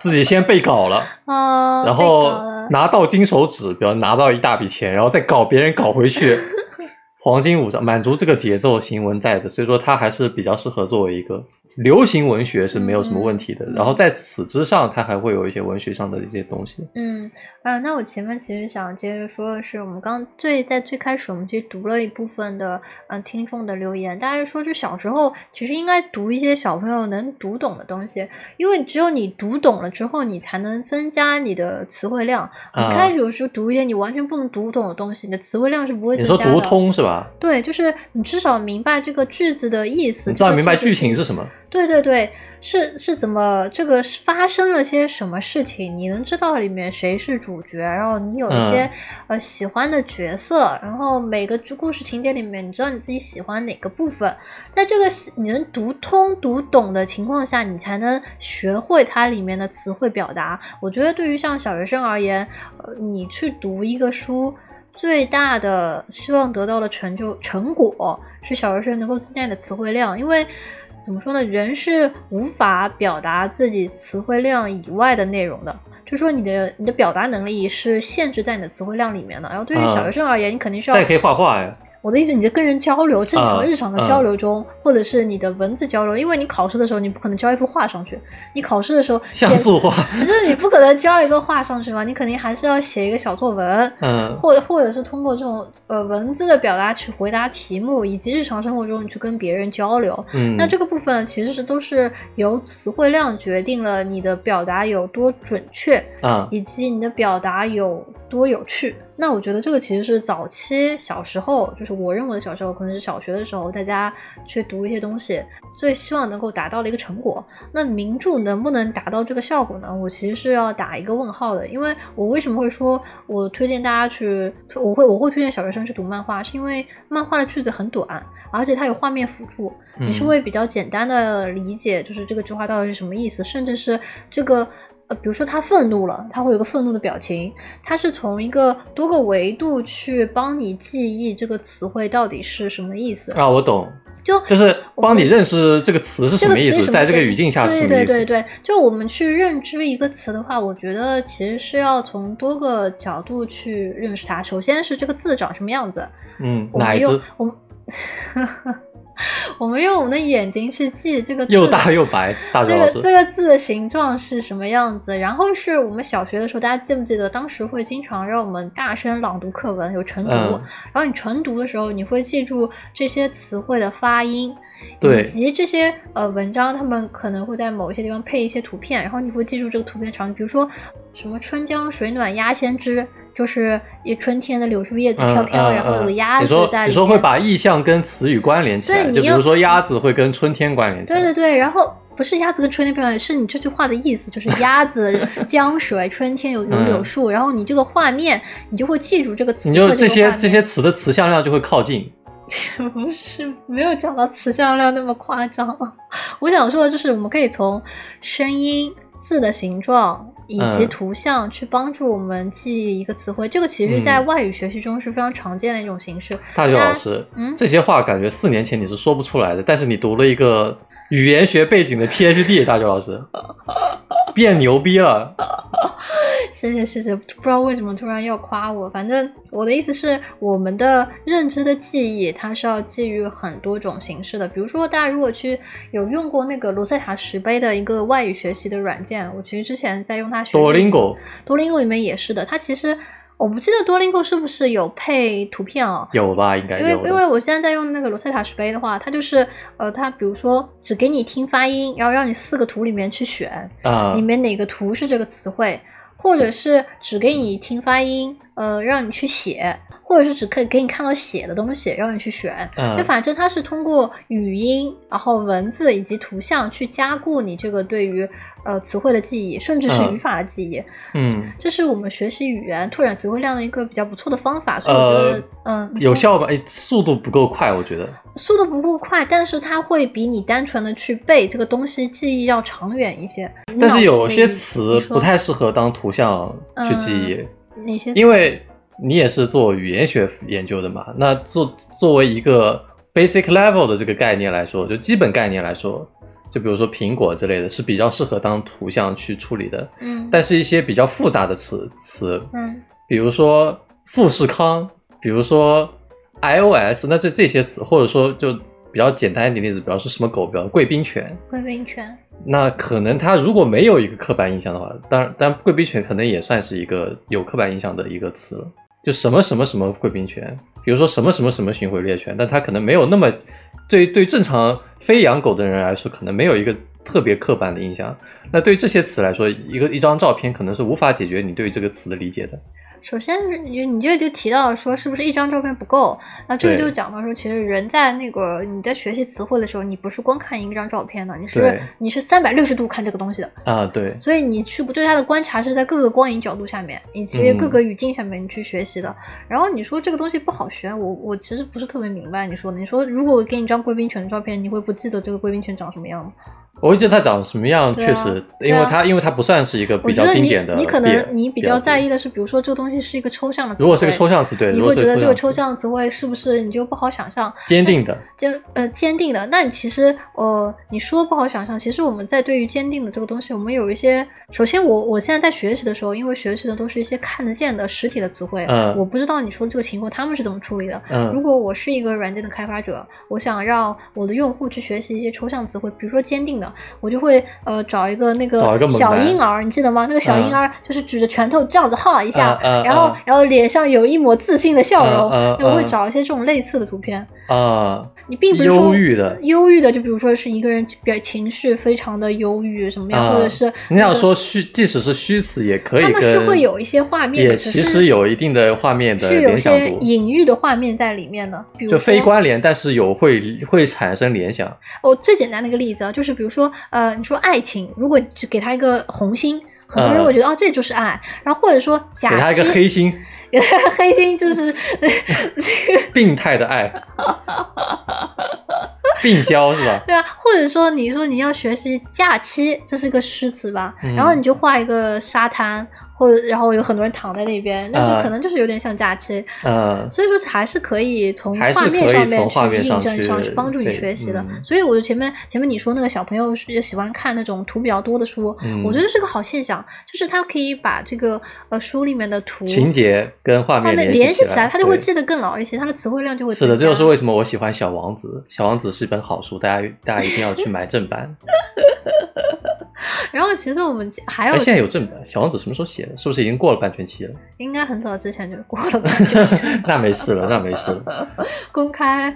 A: 自己先背稿了，<laughs>
B: 啊，
A: 然后拿到金手指，比如拿到一大笔钱，然后再搞别人搞回去，黄金五章满足这个节奏行文在的，所以说它还是比较适合作为一个流行文学是没有什么问题的。
B: 嗯
A: 然后在此之上，它还会有一些文学上的一些东西。
B: 嗯，啊，那我前面其实想接着说的是，我们刚最在最开始我们去读了一部分的嗯、呃听众的留言，大家说就小时候其实应该读一些小朋友能读懂的东西，因为只有你读懂了之后，你才能增加你的词汇量。你
A: 啊
B: 开始有时候读一些你完全不能读懂的东西，你的词汇量是不会增加的。
A: 读通是吧？
B: 对，就是你至少明白这个句子的意思，
A: 你知道
B: 这个句子
A: 明白剧情是什么？
B: 对对对，是是怎么这个是发生了些什么事情？你能知道里面谁是主角，然后你有一些、
A: 嗯
B: 呃喜欢的角色，然后每个故事情节里面，你知道你自己喜欢哪个部分，在这个你能读通读懂的情况下，你才能学会它里面的词汇表达。我觉得对于像小学生而言，呃，你去读一个书。最大的希望得到的成就成果是小学生能够增加你的词汇量，因为怎么说呢，人是无法表达自己词汇量以外的内容的。就说你的你的表达能力是限制在你的词汇量里面的。然后对于
A: 嗯
B: 小学生而言，你肯定是要
A: 但也可以画画呀。
B: 我的意思，你在跟人交流，正常
A: 啊
B: 日常的交流中，或者是你的文字交流，因为你考试的时候你不可能交一幅画上去，你考试的时候写
A: 像素画，<laughs>
B: 就是你不可能交一个画上去嘛，你肯定还是要写一个小作文，
A: 嗯
B: 或或者是通过这种呃文字的表达去回答题目，以及日常生活中你去跟别人交流。
A: 嗯，
B: 那这个部分其实是都是由词汇量决定了你的表达有多准确，
A: 啊
B: 以及你的表达有多有趣。那我觉得这个其实是早期小时候，就是我认为的小时候，可能是小学的时候，大家去读一些东西，最希望能够达到的一个成果。那名著能不能达到这个效果呢？我其实是要打一个问号的，因为我为什么会说我推荐大家去，我会我会推荐小学生去读漫画，是因为漫画的句子很短，而且它有画面辅助，你是
A: 嗯
B: 会比较简单的理解，就是这个句话到底是什么意思，甚至是这个。呃，比如说他愤怒了，他会有个愤怒的表情，他是从一个多个维度去帮你记忆这个词汇到底是什么意思。
A: 啊，我懂，
B: 就
A: 就是帮你认识这个词是什么意思，在这个语境下是什么
B: 对
A: 意思。
B: 对对对，就我们去认知一个词的话，我觉得其实是要从多个角度去认识它。首先是这个字长什么样子，
A: 嗯，
B: 我们用
A: 奶子，
B: 我们 <laughs> <laughs> <laughs> 我们用我们的眼睛去记这个字
A: 又大又白，<laughs> 大
B: 这个。这个字的形状是什么样子？然后是我们小学的时候，大家记不记得？当时会经常让我们大声朗读课文，有晨读。
A: 嗯
B: 然后你晨读的时候，你会记住这些词汇的发音，以及这些呃文章，他们可能会在某一些地方配一些图片，然后你会记住这个图片场景，比如说什么“春江水暖鸭先知”，就是一春天的柳树叶子飘飘，
A: 嗯
B: 然后有鸭子在里面。
A: 你说会把意象跟词语关联起来，
B: 对你要
A: 就比如说鸭子会跟春天关联起来。
B: 对对对，然后不是鸭子跟春天关联，是你这句话的意思，就是鸭子、<laughs> 江水、春天有有柳树，然后你这个画面，你就会记住这个词
A: 嗯你就
B: 这
A: 些这些词的词向量就会靠近。<laughs>
B: 不是没有讲到词向量那么夸张。我想说的就是，我们可以从声音、字的形状以及
A: 嗯
B: 图像去帮助我们记忆一个词汇。这个其实在
A: 嗯
B: 外语学习中是非常常见的一种形式。
A: 大学老师，
B: 嗯
A: 这些话感觉四年前你是说不出来的，但是你读了一个语言学背景的 PhD，大学老师变牛逼了。
B: 谢谢谢谢，不知道为什么突然要夸我。反正我的意思是，我们的认知的记忆，它是要基于很多种形式的。比如说，大家如果去有用过那个罗塞塔石碑的一个外语学习的软件，我其实之前在用它学
A: 多邻国
B: 多邻国里面也是的。它其实我不记得多邻国是不是有配图片哦。
A: 有吧？应该
B: 因为。因为我现在在用那个罗塞塔石碑的话，它就是呃，它比如说只给你听发音，然后让你四个图里面去选，
A: 啊
B: 里面哪个图是这个词汇，或者是只给你听发音，呃，让你去写，或者是只可以给你看到写的东西，让你去选。
A: 嗯
B: 就反正它是通过语音，然后文字以及图像去加固你这个对于呃词汇的记忆，甚至是
A: 嗯
B: 语法的记忆。
A: 嗯，
B: 这是我们学习语言、拓展词汇量的一个比较不错的方法。所以我觉得，
A: 呃
B: 嗯，
A: 有效吧？哎，速度不够快，我觉得。
B: 速度不够快，但是它会比你单纯的去背这个东西记忆要长远一些。
A: 但是有些词不太适合当图像去记忆，
B: 嗯哪些词？
A: 因为你也是做语言学研究的嘛。那作作为一个 basic level 的这个概念来说，就基本概念来说，就比如说苹果之类的，是比较适合当图像去处理的。
B: 嗯，
A: 但是一些比较复杂的词词，
B: 嗯
A: 比如说富士康，比如说 iOS，那这这些词，或者说就比较简单一点例子，比方说什么狗，比方贵宾犬，
B: 贵宾犬，
A: 那可能它如果没有一个刻板印象的话，当然，当然贵宾犬可能也算是一个有刻板印象的一个词了。就什么什么什么贵宾犬，比如说什么什么什么巡回猎犬，但它可能没有那么对对正常非养狗的人来说，可能没有一个特别刻板的印象。那对于这些词来说，一个一张照片可能是无法解决你对这个词的理解的。
B: 首先是你你这就提到了说，是不是一张照片不够？那这个就讲到说，其实人在那个你在学习词汇的时候，你不是光看一张照片的，你是你是三百六十度看这个东西的。
A: 啊，对，
B: 所以你去对它的观察是在各个光影角度下面，以及
A: 嗯
B: 各个语境下面你去学习的。然后你说这个东西不好学，我我其实不是特别明白你说的。你说如果我给你一张贵宾犬的照片，你会不记得这个贵宾犬长什么样吗？
A: 我会记得它长什么样，确实，因为它因为它不算是一个比较经典的
B: 你可能你比较在意的是，比如说这个东西是一个抽象的词汇，
A: 如果是个抽象词，对，
B: 你会觉得这个抽象词汇是不是你就不好想象？
A: 坚定的，
B: 坚呃坚定的，那你其实呃你说不好想象，其实我们在对于坚定的这个东西，我们有一些，首先我我现在在学习的时候，因为学习的都是一些看得见的实体的词汇，
A: 嗯。
B: 我不知道你说这个情况他们是怎么处理的。如
A: 嗯
B: 果我是一个软件的开发者，我想让我的用户去学习一些抽象词汇，比如说坚定的，我就会呃找一个那
A: 个
B: 小婴儿，你记得吗？那个小婴儿就是举着拳头这样子哈一下，然后
A: 嗯
B: 然后脸上有一抹自信的笑容，我会
A: 嗯
B: 找一些这种类似的图片。
A: 啊，
B: 你并不是说
A: 忧郁的
B: 忧郁的，就比如说是一个人表情绪非常的忧郁什么样，
A: 啊
B: 或者是
A: 你想
B: 那个
A: 说虚，即使是虚词也可以
B: 他们是会有一些画面的，
A: 也其实有一定的画面的
B: 是有些
A: 度，
B: 隐喻的画面在里面的，比如
A: 就非关联，但是有会会产生联想。
B: 哦最简单的一个例子啊，就是比如说，呃，你说爱情，如果只给他一个红心，很多人
A: 嗯
B: 会觉得、哦，这就是爱。然后或者说假期，
A: 给他一个黑心，
B: 给他一个黑心，就是 <laughs>
A: 病态的爱，病娇是吧？
B: 对啊，或者说你说你要学习假期，这是个诗词吧，
A: 嗯
B: 然后你就画一个沙滩，或者然后有很多人躺在那边，那
A: 啊
B: 就可能就是有点像假期。
A: 嗯，
B: 所以说还是可以从画面上面去印证
A: 上去
B: 帮助你学习的。
A: 嗯
B: 所以我就前面前面你说那个小朋友是喜欢看那种图比较多的书，
A: 嗯
B: 我觉得是个好现象，就是他可以把这个呃书里面的图
A: 情节跟画面
B: 联系
A: 联起
B: 来，他就会记得更牢一些，他的词汇量就会
A: 是的，这就是为什么我喜欢《小王子》。《小王子》是一本好书，大家大家一定要去买正版。<laughs>
B: 然后其实我们还有
A: 哎，现在有正版，《小王子》什么时候写的？是不是已经过了版权期了？
B: 应该很早之前就过了版权期 <laughs>
A: 那没事了，那没事了。<laughs>
B: 公开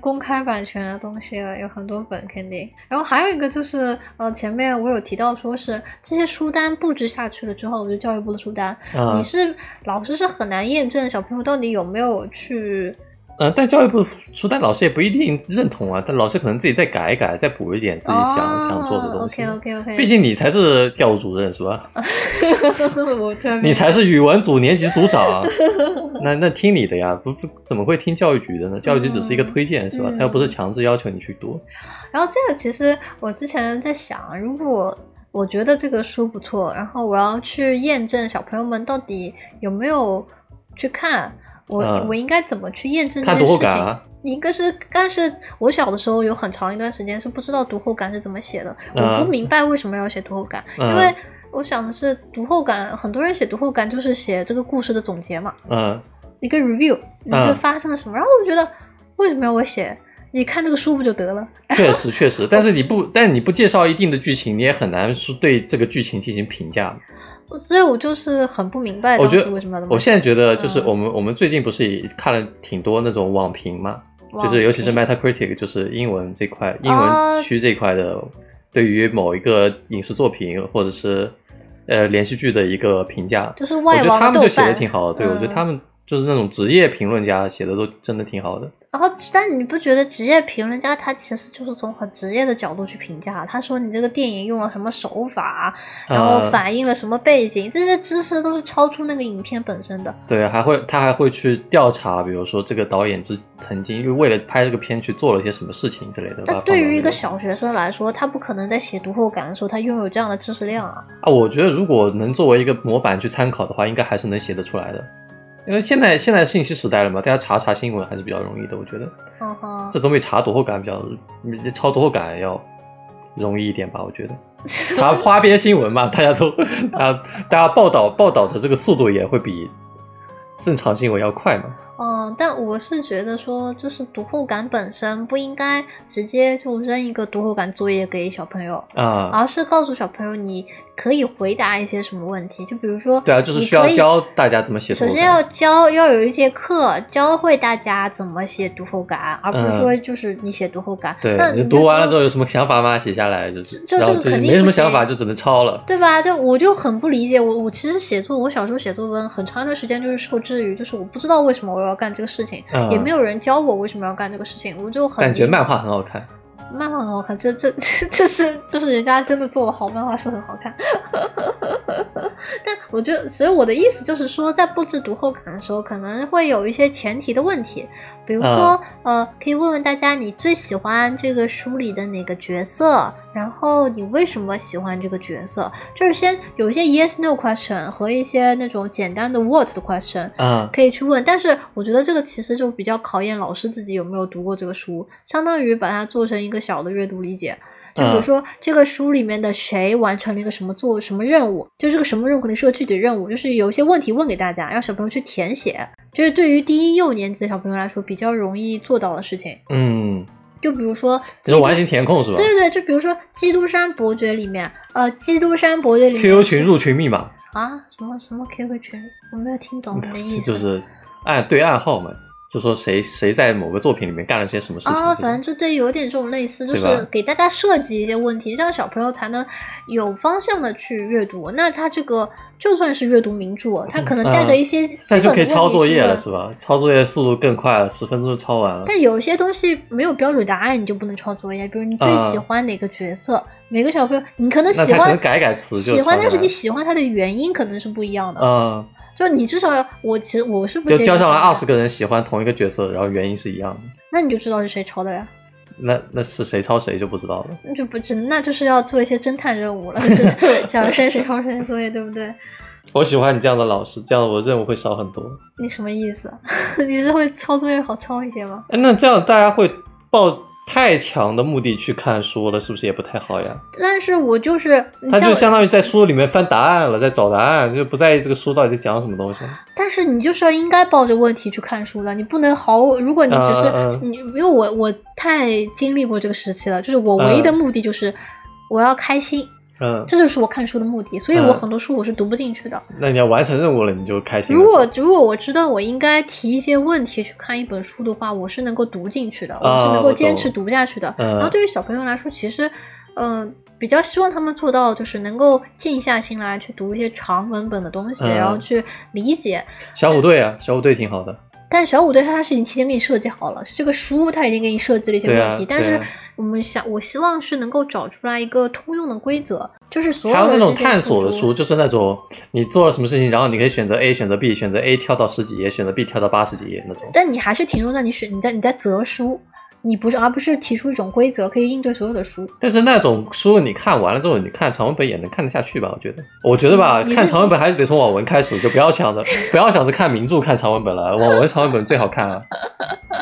B: 公开版权的东西了，有很多本肯定。然后还有一个就是，呃，前面我有提到说是这些书单布置下去了之后，就教育部的书单，
A: 啊
B: 你是老师是很难验证小朋友到底有没有去
A: 嗯，但教育部书单老师也不一定认同啊，但老师可能自己再改一改，再补一点自己想、
B: 哦、
A: 想做的东西。
B: OK OK OK，
A: 毕竟你才是教务主任是吧？<laughs>
B: 我突然
A: 你才是语文组年级组长，那那听你的呀，不不怎么会听教育局的呢？教育局只是一个推荐、是吧？
B: 嗯
A: 他又不是强制要求你去读。
B: 然后这个其实我之前在想，如果我觉得这个书不错，然后我要去验证小朋友们到底有没有去看，我、
A: 嗯
B: 我应该怎么去验证这件事情？
A: 读后感啊，
B: 一个是，但是我小的时候有很长一段时间是不知道读后感是怎么写的，
A: 嗯
B: 我不明白为什么要写读后感，
A: 嗯
B: 因为我想的是读后感，很多人写读后感就是写这个故事的总结嘛，
A: 嗯，
B: 一个 review，你
A: 嗯
B: 就发生了什么，然后我就觉得为什么要我写？你看这个书不就得了？<laughs>
A: 确实确实，但是你不，但是你不介绍一定的剧情，你也很难说对这个剧情进行评价。
B: 所以我就是很不明白当
A: 我觉得
B: 时为什么要这么
A: 我现在觉得就是
B: 嗯
A: 我们、我们最近不是也看了挺多那种网评嘛，就是尤其是 Metacritic，就是英文这块英
B: 哦
A: 文区这块的，对于某一个影视作品或者是呃连续剧的一个评价，我
B: 就是外
A: 觉得他们就写的挺好的，对、我觉得
B: 嗯
A: 他们就是那种职业评论家写的都真的挺好的。
B: 然后，但你不觉得职业评论家他其实就是从很职业的角度去评价？他说你这个电影用了什么手法，然后
A: 呃
B: 反映了什么背景，这些知识都是超出那个影片本身的。
A: 对，还会他还会去调查，比如说这个导演之曾经因为为了拍这个片去做了些什么事情之类的。
B: 但对于一个小学生来说，他不可能在写读后感的时候，他拥有这样的知识量啊。
A: 啊，我觉得如果能作为一个模板去参考的话，应该还是能写得出来的。因为现在现在信息时代了嘛，大家查查新闻还是比较容易的，我觉得这，总比查读后感比较，嗯抄读后感要容易一点吧，我觉得。<laughs> 查花边新闻嘛，大家都 <laughs> 啊，大家报道报道的这个速度也会比正常新闻要快嘛。
B: 嗯，但我是觉得说，就是读后感本身不应该直接就扔一个读后感作业给小朋友，
A: 啊，
B: 而是告诉小朋友你可以回答一些什么问题，就比如说，
A: 对啊，就是需要教大家怎么写。
B: 首先要教要有一节课教会大家怎么写读后感，而不是说就是你写读后感。
A: 对
B: 那，
A: 你读完了之
B: 后，
A: 有什么想法吗？写下来就就
B: 这个肯定
A: 没什么想法，就只能抄了。
B: 对吧？就我就很不理解，我我其实写作，我小时候写作文很长一段时间就是受制于，就是我不知道为什么我要干这个事情，
A: 嗯
B: 也没有人教我为什么要干这个事情，我就很
A: 感觉漫画很好看。
B: 漫画很好看，这这 <laughs> 这是就是人家真的做的好，漫画是很好看。<laughs> 但我觉得，所以我的意思就是说，在布置读后感的时候，可能会有一些前提的问题，比如说，呃，可以问问大家你最喜欢这个书里的哪个角色，然后你为什么喜欢这个角色，就是先有一些 yes no question 和一些那种简单的 what 的 question，
A: 啊、
B: 可以去问，但是我觉得这个其实就比较考验老师自己有没有读过这个书，相当于把它做成一个小的阅读理解。就比如
A: 嗯
B: 说这个书里面的谁完成了一个什么做什么任务，就这个什么任务肯定是个具体任务，就是有一些问题问给大家，让小朋友去填写，就是对于低一幼年级的小朋友来说比较容易做到的事情。
A: 嗯，
B: 就比如说
A: 这是完形填空是吧
B: 对对对，就比如说《基督山伯爵》里面，呃，《基督山伯爵》里面
A: ？QQ 群入群密码
B: 啊，什么什么 QQ 群，我没有听懂你的 <laughs> 意思。
A: 就是暗对暗号嘛，就说谁谁在某个作品里面干了些什么事情。
B: 啊，反正就对，有点这种类似，就是给大家设计一些问题，让小朋友才能有方向的去阅读。那他这个就算是阅读名著，他可能带着一些基
A: 嗯那就可以抄作业了，是吧？抄作业速度更快了，十分钟就抄完了。
B: 但有些东西没有标准答案，你就不能抄作业。比如你最喜欢哪个角色，每个小朋友你可能喜欢
A: 那他可能改改词就
B: 喜欢，但是你喜欢他的原因可能是不一样的。
A: 嗯，
B: 就你至少要，我其实我是不
A: 就交上来二十个人喜欢同一个角色，然后原因是一样的，
B: 那你就知道是谁抄的呀。
A: 那那是谁抄谁就不知道了。
B: 那就不只那就是要做一些侦探任务了，就是小学生谁抄谁的作业，对不对？
A: 我喜欢你这样的老师，这样我任务会少很多。
B: 你什么意思？<laughs> 你是会抄作业好抄一些吗？
A: 哎，那这样大家会抱太强的目的去看书了，是不是也不太好呀？
B: 但是我就是，
A: 他就相当于在书里面翻答案了，在找答案，就不在意这个书到底在讲什么东西。
B: 但是你就是要应该抱着问题去看书的，你不能毫无。如果你只是、你，因为我我太经历过这个时期了，就是我唯一的目的就是我要开心，
A: 嗯，
B: 这就是我看书的目的。所以
A: 嗯
B: 我很多书我是读不进去的。
A: 那你要完成任务了，你就开心。
B: 如果如果我知道我应该提一些问题去看一本书的话，我是能够读进去的，我是能够坚持读下去的。
A: 嗯
B: 然后对于小朋友来说，其实，嗯、比较希望他们做到就是能够静下心来去读一些长文本的东西，
A: 嗯
B: 然后去理解。
A: 小虎队啊，小虎队挺好的。
B: 但是小五对他是已经提前给你设计好了，这个书他已经给你设计了一些问题，但是我们想，我希望是能够找出来一个通用的规则，就是所有
A: 还有那种探索的书，就是那种你做了什么事情，然后你可以选择 A，选择 B，选择 A 跳到十几页，选择 B 跳到八十几页那种。
B: 但你还是停留在你选你在你在择书，你不是而不是提出一种规则可以应对所有的书。
A: 但是那种书你看完了之后，你看长文本也能看得下去吧？我觉得，我觉得吧，
B: 嗯
A: 看长文本还是得从网文开始，就不要想着不要想着看名著看长文本了，网文长文本最好看啊。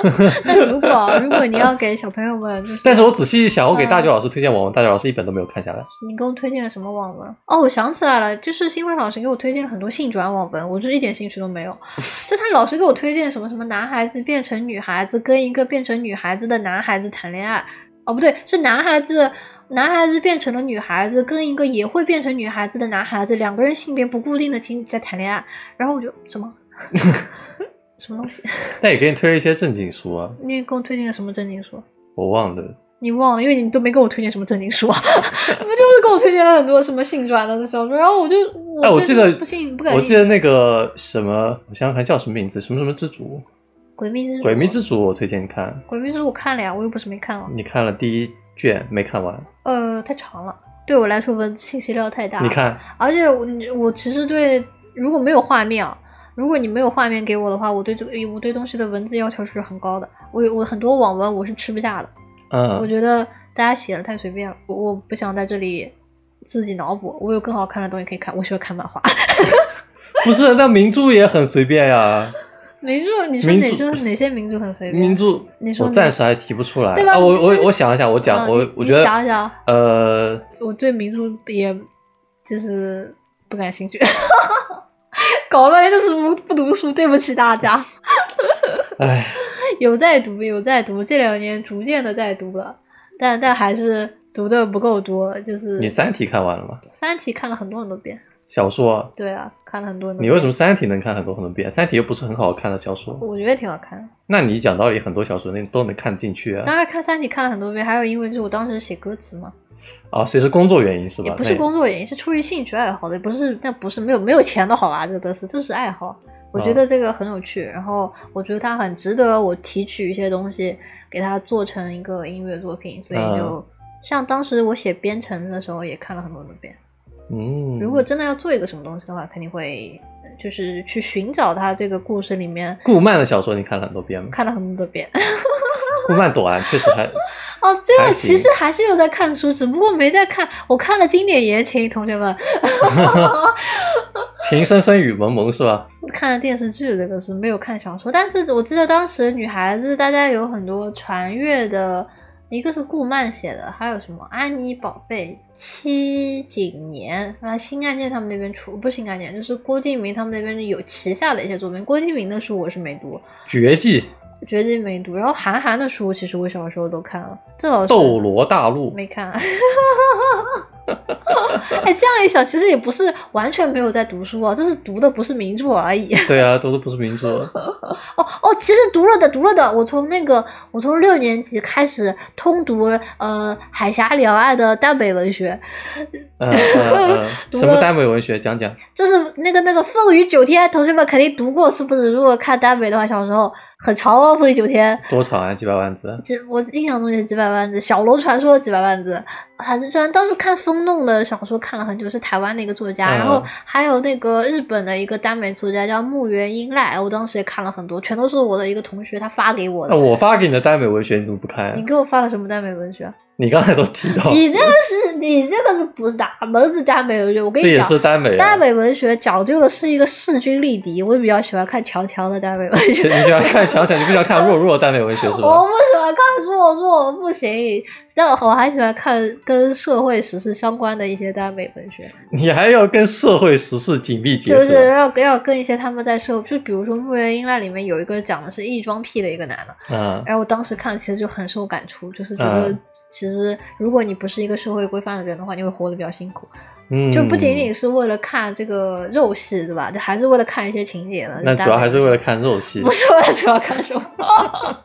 A: <laughs>
B: 那如果如果你要给小朋友们，就是
A: 但是我仔细一想，我给大
B: 嗯
A: 九老师推荐网文，大九老师一本都没有看下来。
B: 你给我推荐了什么网文？哦，我想起来了，就是新辉老师给我推荐了很多性转网文，我就一点兴趣都没有。<laughs> 就他老是给我推荐什么什么男孩子变成女孩子，跟一个变成女孩子的男孩子谈恋爱。哦，不对，是男孩子男孩子变成了女孩子，跟一个也会变成女孩子的男孩子，两个人性别不固定的情侣在谈恋爱。然后我就什么 <laughs> 什么东西？<laughs>
A: 那也给你推一些正经书啊，
B: 你给我推荐的什么正经书？
A: 我忘了。
B: 你忘了，因为你都没给我推荐什么正经书啊，<laughs> 你们就是给我推荐了很多什么性转的小说，然后我就我
A: 哎，我记得
B: 不信不敢，
A: 我记得那个什么，我想想看叫什么名字，什么什么之主，
B: 鬼灭之主，
A: 鬼灭之主，我推荐你看。
B: 鬼灭之主我看了呀，我又不是没看完，
A: 你看了第一卷没看完？
B: 呃，太长了，对我来说文字信息量太大，
A: 你，看，
B: 而且我我其实对如果没有画面啊。如果你没有画面给我的话，我对这个我对东西的文字要求是很高的。我有我很多网文我是吃不下的，嗯我
A: 嗯，
B: 觉得大家写的太随便了，我我不想在这里自己脑补。我有更好看的东西可以看，我喜欢看漫画。<laughs>
A: 不是，那名著也很随便呀。
B: 名著，你说哪
A: 名著
B: 著哪些名著很随便？
A: 名著，我
B: 你说我
A: 暂时还提不出来。
B: 对吧
A: 啊、我我我想一想，我讲，我我觉得，
B: 想想，
A: 呃，
B: 我对名著也就是不感兴趣，<laughs> 搞了半天就是不不读书，对不起大家。<laughs>
A: 哎，
B: 有在读，有在读，这两年逐渐的在读了，但但还是读的不够多。就是
A: 你《三体》看完了吗？
B: 《三体》看了很多很多遍，
A: 小说，
B: 对啊，看了很多。
A: 你为什么《三体》能看很多很多遍？《三体》又不是很好看的小说。
B: 我觉得挺好看的。
A: 那你讲道理，很多小说那都能看进去啊。
B: 当然看《三体》看了很多遍，还有因为就是我当时写歌词嘛，
A: 啊，所以是工作原因是吧？
B: 也不是工作原因，是出于兴趣爱好的，不是那不是没有没有钱的好吧？这个都是这是爱好，我觉
A: 哦
B: 得这个很有趣，然后我觉得它很值得我提取一些东西，给它做成一个音乐作品，所以就、
A: 嗯
B: 像当时我写《编程》的时候，也看了很多很多遍。
A: 嗯，
B: 如果真的要做一个什么东西的话，肯定会就是去寻找它这个故事里面
A: 顾漫的小说你看了很多遍吗？
B: 看了很多遍。<laughs>
A: 顾漫短，确实还 <laughs>
B: 哦，这
A: 还行
B: 个其实还是有在看书，只不过没在看。我看了经典言情，同学们 <laughs>
A: 情深深雨蒙蒙是吧？
B: 看了电视剧，这个是没有看小说。但是我记得当时女孩子大家有很多传阅的，一个是顾漫写的，还有什么安妮宝贝、七景年啊，新概念他们那边出不是新概念，就是郭敬明他们那边有旗下的一些作品。郭敬明的书我是没读，
A: 绝技
B: 绝技没读。然后韩寒的书其实我小时候都看了，这老师
A: 斗罗大陆，
B: 没看。<laughs> <laughs> 哎，这样一想，其实也不是完全没有在读书啊，就是读的不是名著而已。<laughs>
A: 对啊，读的不是名著。<laughs>
B: 哦哦，其实读了的，读了的。我从那个，我从六年级开始通读呃海峡两岸的耽美文学，
A: 什么耽美文学？讲讲。
B: 就是那个那个《凤羽九天》，同学们肯定读过，是不是？如果看耽美的话，小时候很长哦，《凤羽九天》
A: 多长啊？几百万字？
B: 几我印象中也几百万字，《小楼传说》几百万字，反正虽然当时看风弄的小说看了很久，是台湾的一个作家，
A: 嗯
B: 然后还有那个日本的一个耽美作家叫木原英赖，我当时也看了很多，全都是我的一个同学他发给我的。
A: 那我发给你的耽美文学你怎么不看啊
B: 你？给我发了什么耽美文学？
A: 你刚才都提到，
B: 你那个是你这个是不是打门子耽美文学？我跟
A: 这也
B: 你讲，
A: 是耽美、啊。
B: 耽美文学讲究的是一个势均力敌。我比较喜欢看强强的耽美文学。<laughs>
A: 你喜欢看强强，你不喜欢看弱弱的耽美文学是吧 <laughs> 我？
B: 不喜欢看弱弱，不行。但我还喜欢看跟社会时事相关的一些耽美文学，
A: 你还要跟社会时事紧密结合。
B: 就是要要跟一些他们在社，就比如说《木原英赖》里面有一个讲的是异装癖的一个男的，
A: 嗯
B: 哎，我当时看其实就很受感触，就是觉得
A: 嗯
B: 其实如果你不是一个社会规范的人的话，你会活得比较辛苦。
A: 嗯，
B: 就不仅仅是为了看这个肉戏，对吧？就还是为了看一些情节的。
A: 那主要还是为了看肉戏
B: 不。是为了主要看什么，<laughs>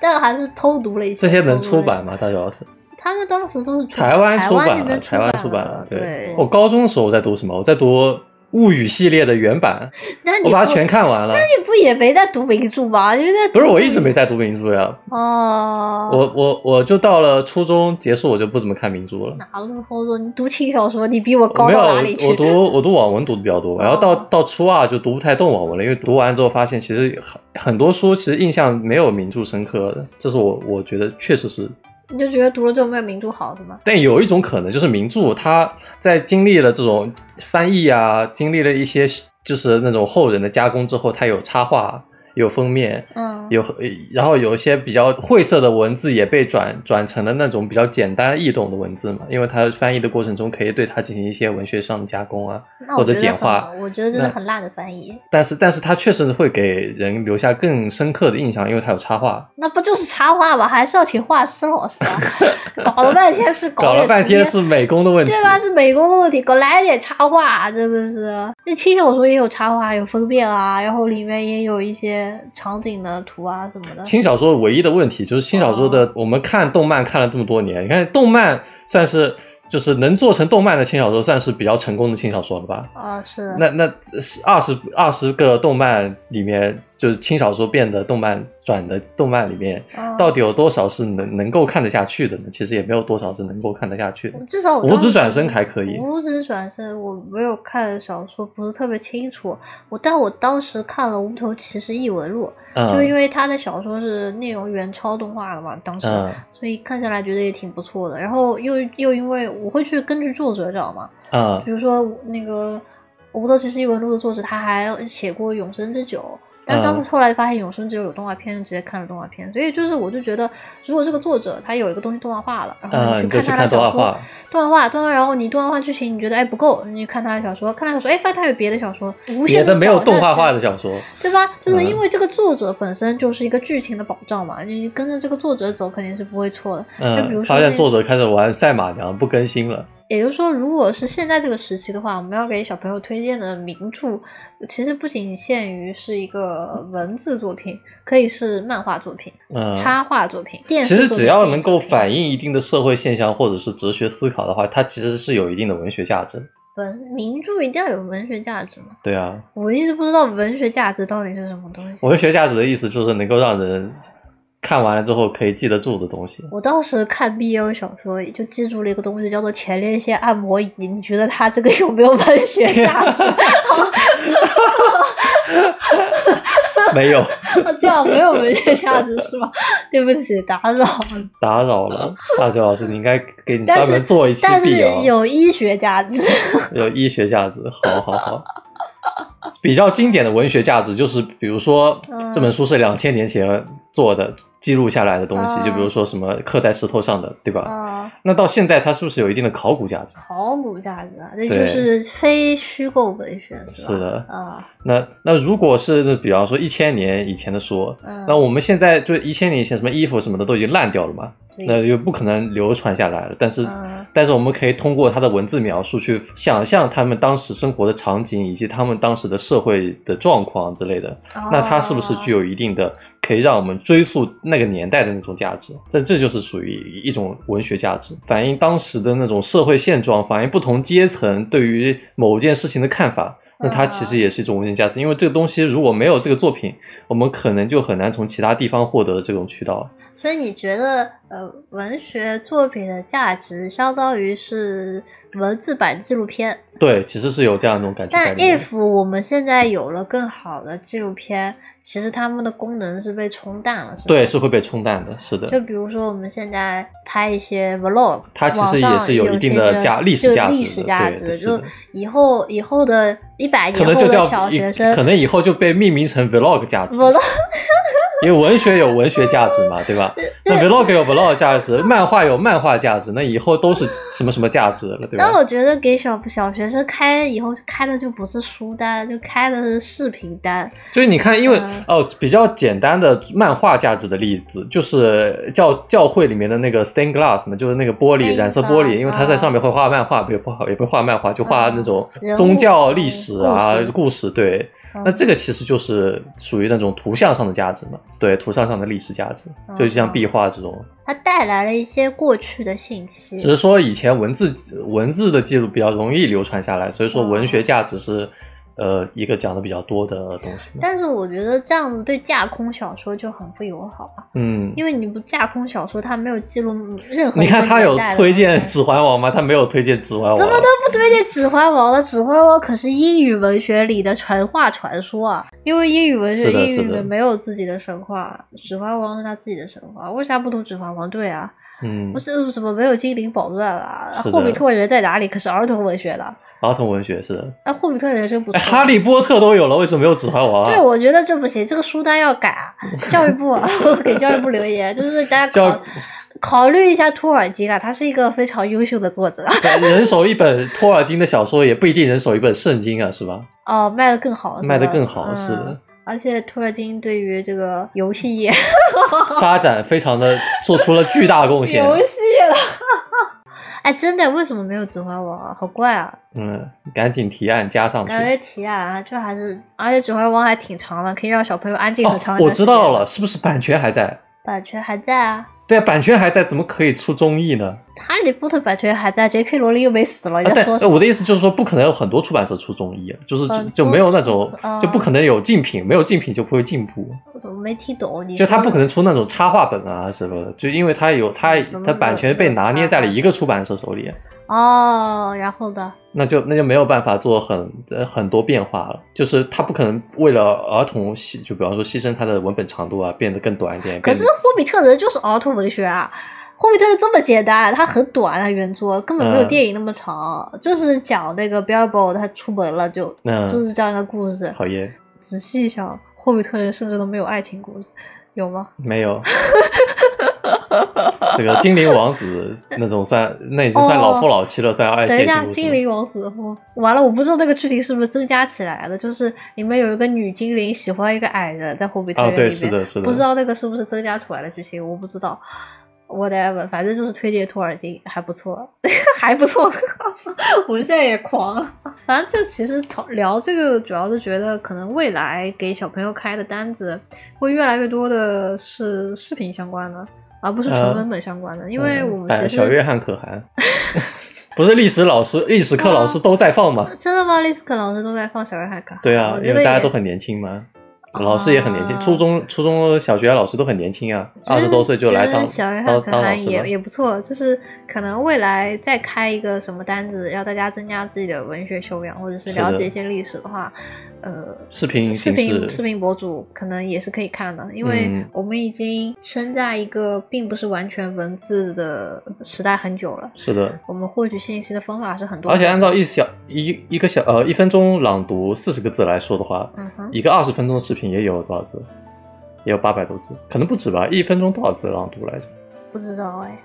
B: 但还是偷读了一些。
A: 这些能出版吗？大主要是
B: 他们当时都是
A: 台湾出版了，台湾
B: 出
A: 出版了。
B: 对，
A: 我高中的时候我在读什么？我在读《物语》系列的原版，
B: 那你不
A: 我把它全看完了。
B: 那你不也没在读名著吗？你在
A: 不是，我一直没在读名著呀。
B: 哦。
A: 我我我就到了初中结束，我就不怎么看名著了。
B: 哪路后说你读轻小说，你比我高到哪里去？
A: 我读我读网文读的比较多，然后到
B: 哦
A: 到初二就读不太动网文了，因为读完之后发现其实很很多书其实印象没有名著深刻的，这是我我觉得确实是。
B: 你就觉得读了之后没有名著好是吗？
A: 但有一种可能就是名著它在经历了这种翻译啊，经历了一些就是那种后人的加工之后，它有插画、有封面，
B: 嗯，
A: 有然后有一些比较晦涩的文字也被转转成了那种比较简单易懂的文字嘛，因为它翻译的过程中可以对它进行一些文学上的加工啊，或者简化。
B: 我觉得这是很烂的翻译。
A: 但是但是它确实会给人留下更深刻的印象，因为它有插画。
B: 那不就是插画吗？还是要请画师老师啊？<laughs> 搞了半天是
A: 搞了半天是美工的问题，
B: 对吧？是美工的问题，给我来点插画，真的是。那轻小说也有插画，有封面啊，然后里面也有一些场景的图啊什么的。
A: 轻小说唯一的问题就是轻小说
B: 哦
A: 的，我们看动漫看了这么多年，你看动漫算是就是能做成动漫的轻小说，算是比较成功的轻小说了吧？
B: 啊，是。
A: 那那是二十二十个动漫里面，就是轻小说变的动漫转的动漫里面，
B: 嗯
A: 到底有多少是能能够看得下去的呢？其实也没有多少是能够看得下去的。
B: 至少我
A: 五指转身还可以，
B: 五指转身我没有看小说，不是特别清楚。我但我当时看了《无头骑士异闻录》，就因
A: 嗯
B: 为他的小说是内容原超动画的嘛，当时，
A: 嗯
B: 所以看下来觉得也挺不错的。然后又又因为我会去根据作者找嘛，
A: 嗯
B: 比如说那个《无头骑士异闻录》的作者，他还写过《永生之酒》。但当
A: 时
B: 后来发现《永生只有》有动画片，直接看了动画片。所以就是，我就觉得，如果这个作者他有一个东西动画化了，然后
A: 嗯，
B: 你
A: 去
B: 看他的小说，
A: 看动画化，
B: 动画化，动画，然后你动画化剧情你觉得哎不够，你看他的小说，看他小说，哎发现他有别的小说，无限地
A: 别的没有动画化的小说。
B: 对吧？就是
A: 嗯
B: 因为这个作者本身就是一个剧情的保障嘛，你跟着这个作者走肯定是不会错的。就比如
A: 嗯，
B: 说那
A: 发现作者开始玩赛马娘不更新了。
B: 也就是说，如果是现在这个时期的话，我们要给小朋友推荐的名著，其实不仅限于是一个文字作品，可以是漫画作品、
A: 嗯，
B: 插画作品、电
A: 其实
B: 视作品。
A: 只要能够反映一定的社会现象或者是哲学思考的话，它其实是有一定的文学价值。
B: 文名著一定要有文学价值吗？
A: 对啊，
B: 我一直不知道文学价值到底是什么东西。
A: 文学价值的意思就是能够让人看完了之后可以记得住的东西。
B: 我当时看 BL 小说，就记住了一个东西，叫做前列腺按摩仪。你觉得它这个有没有文学价值？<laughs>
A: 没有，
B: 这样没有文学价值是吧？对不起，打扰了。
A: 打扰了，大学老师，你应该给你专门做一期
B: 但是
A: 必哦，
B: 有医学价值。<laughs>
A: 有医学价值。好好好。<laughs> 比较经典的文学价值就是，比如说
B: 嗯。
A: 这本书是两千年前做的，记录下来的东西，
B: 嗯。
A: 就比如说什么刻在石头上的，对吧？
B: 啊，
A: 那到现在它是不是有一定的考古价值？
B: 考古价值啊，
A: 那
B: 就是非虚构文学是
A: 的。
B: 啊，
A: 那那如果是比方说一千年以前的书，
B: 嗯。
A: 那我们现在就一千年以前什么衣服什么的都已经烂掉了嘛，
B: 对
A: 那就不可能流传下来了。但是、
B: 嗯
A: 但是我们可以通过他的文字描述去想象他们当时生活的场景以及他们当时的社会的状况之类的。那它是不是具？
B: 有
A: 一定的可以让我们追溯那个年代的那种价值？这这就是属于一种文学价值，反映当时的那种社会现状，反映不同阶层对于某件事情的看法。那它其实也是一种文学价值，因为这个东西如果没有这个作品，我们可能就很难从其他地方获得这种渠道。
B: 所以你觉得，呃，文学作品的价值相当于是文字版纪录片？
A: 对，其实是有这样一种感觉
B: 但。if 我们现在有了更好的纪录片，其实它们的功能是被冲淡了，是吧？
A: 对，是会被冲淡的，是的。
B: 就比如说我们现在拍一些 vlog，
A: 它其实也是有一定的价历史价值的
B: 历史价值，就以后以后的一百
A: 可
B: 年后的小学生
A: 可能以后就被命名成 vlog 价值
B: ，vlog <laughs> <laughs>
A: 因为文学有文学价值嘛，对吧？那 vlog 有 vlog 价值，漫画有漫画价值，那以后都是什么什么价值了，对吧？
B: 但我觉得给小小学生开以后开的就不是书单，就开的是视频单。
A: 就是你看，因为
B: 嗯
A: 哦，比较简单的漫画价值的例子，就是教教会里面的那个 stained glass 嘛，就是那个玻璃染色玻璃，因为他在上面会画漫画，也不好也不会画漫画，就画那种宗教历史啊
B: 故事
A: 故事，对。
B: 嗯
A: 那这个其实就是属于那种图像上的价值嘛，对，图像上的历史价值，
B: 嗯
A: 就像壁画这种。
B: 它带来了一些过去的信息。
A: 只是说以前文字文字的记录比较容易流传下来，所以说文学价值是呃一个讲的比较多的东西。
B: 但是我觉得这样子对架空小说就很不友好啊，
A: 嗯，
B: 因为你不架空小说，它没有记录任何。
A: 你看他有推荐《指环王》吗？他没有推荐《指环王》。
B: 怎么都不推荐《指环王》了？《指环王》可是英语文学里的神话传说啊！因为英语文学英语里面没有自己的神话，《指环王》是他自己的神话，为啥不读《指环王》？对啊，
A: 嗯
B: 不，是怎么没有精灵宝钻啊？霍比特人在哪里？可是儿童文学的。
A: 儿童文学是的。
B: 那霍比特人真不
A: 哎，
B: 错。
A: 哈利波特都有了，为什么没有《指环王》
B: 对，
A: 啊？
B: 我觉得这不行，这个书单要改啊。教育部啊 <laughs> 给教育部留言，就是大家
A: 教
B: 考考虑一下托尔金啊，他是一个非常优秀的作者 <laughs>
A: 人手一本托尔金的小说，也不一定人手一本圣经啊，是吧？
B: 哦，卖的更好，是
A: 卖
B: 的
A: 更好，是
B: 嗯
A: 的。
B: 而且托尔金对于这个游戏业
A: 发展非常的做出了巨大贡献。<laughs>
B: 游戏了，哎，真的为什么没有指环王啊？好怪啊！
A: 嗯，赶紧提案加上去。
B: 感觉提案啊，就还是，而且指环王还挺长的，可以让小朋友安静
A: 哦
B: 很长哦，
A: 我。知道了，，是不是版权还在？
B: 版权还在啊。
A: 对啊，版权还在，怎么可以出综艺呢？
B: 哈利波特版权还在，J.K. 罗琳又没死了，
A: 啊，
B: 你在
A: 对？我的意思就是说，不可能有很多出版社出综艺啊，就是
B: 很
A: 就没有那种
B: 多，
A: 就不可能有竞品，没有竞品就不会进步。
B: 我怎么没听懂你。
A: 就他不可能出那种插画本啊什么的，就因为他有他他版权被拿捏在了一个出版社手里，
B: 哦，然后呢？
A: 那就那就没有办法做很呃很多变化了。就是他不可能为了儿童牺，就比方说牺牲他的文本长度啊，变得更短一点。
B: 可是《霍比特人》就是儿童文学啊，《霍比特人》这么简单，它很短啊，原作根本没有
A: 嗯
B: 电影那么长，就是讲那个 Bilbo 他出门了就，
A: 嗯
B: 就是这样一个故事。
A: 好耶，
B: 仔细一想，《霍比特人》甚至都没有爱情故事，有吗？
A: 没有。<laughs> <laughs> 这个精灵王子那种算，那已经算老夫老妻了，算爱
B: 等一下，精灵王子，我完了，我不知道那个剧情是不是增加起来的，就是里面有一个女精灵喜欢一个矮人，在霍比特里面，
A: 对，是的，是的，
B: 不知道那个是不是增加出来的剧情，我不知道。whatever，反正就是推荐托尔金，还不错，<laughs> 还不错。<laughs> 我们现在也狂了。反正就其实聊这个，主要是觉得可能未来给小朋友开的单子会越来越多的是视频相关的，而不是纯
A: 呃
B: 文本相关的，因为
A: 嗯
B: 我们其实
A: 哎小约翰可汗，<laughs> 不是历史老师、历史课老师都在放吗？
B: 真的吗？历史课老师都在放小约翰可汗？
A: 对啊因为大家都很年轻嘛，老师也很年轻，
B: 啊
A: 初中、初中小学老师都很年轻啊，二十多岁就来当
B: 小约翰
A: 当
B: 可汗也
A: 当老师也。
B: 也不错，就是可能未来再开一个什么单子，让大家增加自己的文学修养，或者是了解一些历史的话，呃，
A: 视频
B: 视频视频博主可能也是可以看的，因为
A: 嗯
B: 我们已经身在一个并不是完全文字的时代很久了。
A: 是的，
B: 我们获取信息的方法是很多，
A: 而且按照一小一一个小呃一分钟朗读四十个字来说的话，一个二十分钟的视频也有多少字？也有八百多字，可能不止吧？一分钟多少字朗读来着？
B: 不知道哎，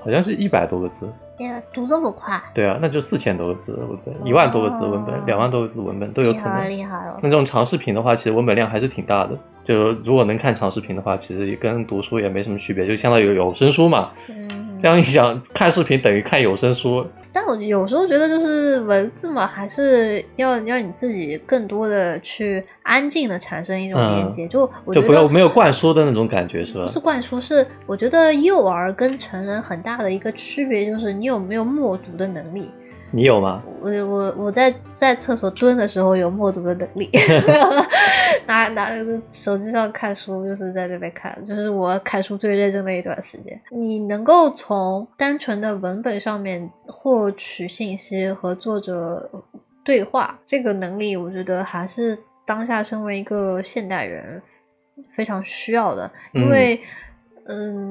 A: 好像是一百多个字。
B: 呀，读这么快，
A: 对啊，那就四千多个字文本，一万多个字文本，
B: 哦
A: 两万多个字的文本都有可能。
B: 厉害了
A: 那。这种长视频的话，其实文本量还是挺大的。就如果能看长视频的话，其实也跟读书也没什么区别，就相当于有有声书嘛。
B: 嗯，
A: 这样一想，看视频等于看有声书。
B: 但我有时候觉得，就是文字嘛，还是要要你自己更多的去安静的产生一种连接。就我觉
A: 嗯就不要
B: 得
A: 没有灌输的那种感觉，是吧
B: 不？是灌输，是我觉得幼儿跟成人很大的一个区别，就是你有没有默读的能力。
A: 你有吗？
B: 我我我在在厕所蹲的时候有默读的能力，<laughs> 拿拿手机上看书，就是在那边看，就是我看书最认真的一段时间。你能够从单纯的文本上面获取信息和作者对话，这个能力，我觉得还是当下身为一个现代人非常需要的，因为。嗯，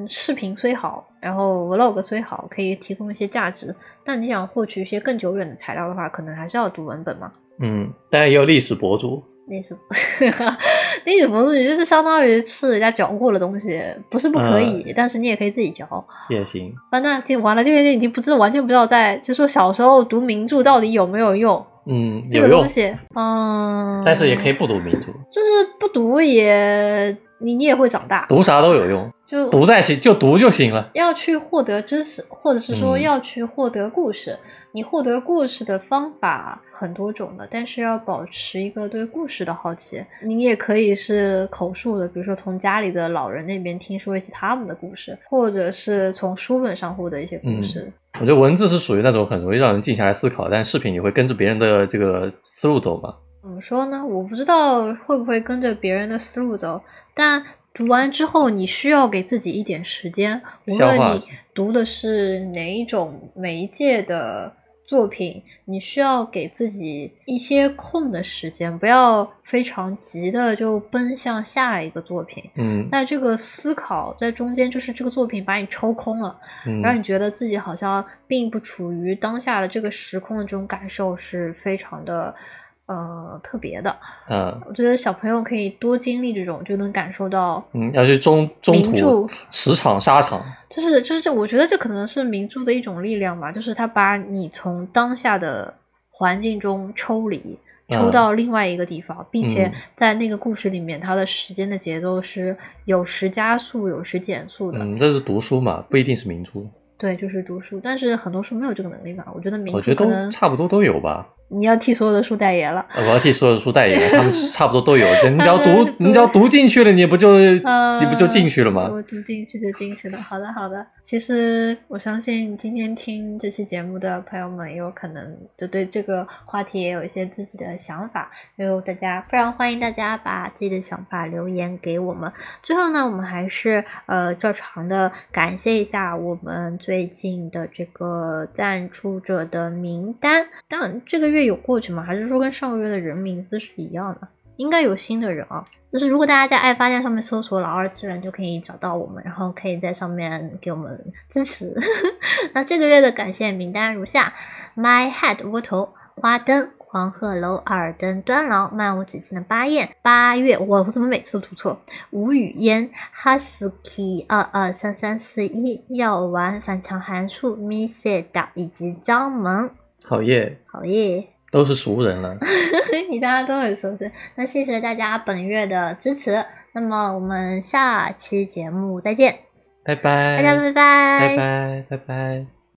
B: 视频虽好，然后 vlog 虽好，可以提供一些价值，但你想获取一些更久远的材料的话，可能还是要读文本嘛。
A: 嗯，当然也有历史博主。
B: 历史，<laughs> 历史博主，你就是相当于吃人家嚼过的东西，不是不可以，但是你也可以自己嚼。
A: 也行。
B: 啊，那就完了，这个已经不知，完全不知道在就说小时候读名著到底有没有用。
A: 嗯，
B: 这个东西，嗯，
A: 但是也可以不读名著，
B: 就是不读也。你你也会长大，
A: 读啥都有用，
B: 就
A: 读在行就读就行了。
B: 要去获得知识，或者是说要去获得故事，你获得故事的方法很多种的，但是要保持一个对故事的好奇。你也可以是口述的，比如说从家里的老人那边听说一些他们的故事，或者是从书本上获得一些故事。
A: 我觉得文字是属于那种很容易让人静下来思考，但视频你会跟着别人的这个思路走吗？
B: 怎么说呢？我不知道会不会跟着别人的思路走，但读完之后，你需要给自己一点时间。无论你读的是哪一种媒介的作品，你需要给自己一些空的时间，不要非常急的就奔向下一个作品。
A: 嗯，
B: 在这个思考在中间，就是这个作品把你抽空了，让你觉得自己好像并不处于当下的这个时空的这种感受是非常的。呃，特别的，
A: 嗯，
B: 我觉得小朋友可以多经历这种，就能感受到，
A: 嗯，要去中中途驰场沙场，
B: 就是就是这，我觉得这可能是名著的一种力量吧，就是他把你从当下的环境中抽离，抽到另外一个地方，并且在那个故事里面，它的时间的节奏是有时加速，有时减速的。
A: 嗯，这是读书嘛，不一定是名著。
B: 对，就是读书，但是很多书没有这个能力吧？我觉得名
A: 著可能差不多都有吧。
B: 你要替所有的书代言了，
A: 我要替所有的书代言，他们 <laughs> 差不多都有。你只要 <laughs> 读，你只要读进去了，你不就你不就进去了吗？
B: 我读进去就进去了。好的，好的。其实我相信今天听这期节目的朋友们，也有可能就对这个话题也有一些自己的想法。有大家非常欢迎大家把自己的想法留言给我们。最后呢，我们还是呃照常的感谢一下我们最近的这个赞助者的名单。当然这个月。有过去吗？还是说跟上个月的人名字是一样的？应该有新的人啊。就是如果大家在爱发电上面搜索“老二次元”，就可以找到我们，然后可以在上面给我们支持。<laughs> 那这个月的感谢名单如下：My Head 窝头、花灯、黄鹤楼、耳灯、端郎、漫无止境的八燕、八月，我我怎么每次都读错？吴语嫣、Husky 二二三三四一、药丸、反常函数、Miseda 以及张萌。
A: 好耶，
B: 好耶，
A: 都是熟人了，<laughs>
B: 你大家都很熟悉。那谢谢大家本月的支持，那么我们下期节目再见，
A: 拜拜，
B: 大家拜
A: 拜，拜拜，拜拜。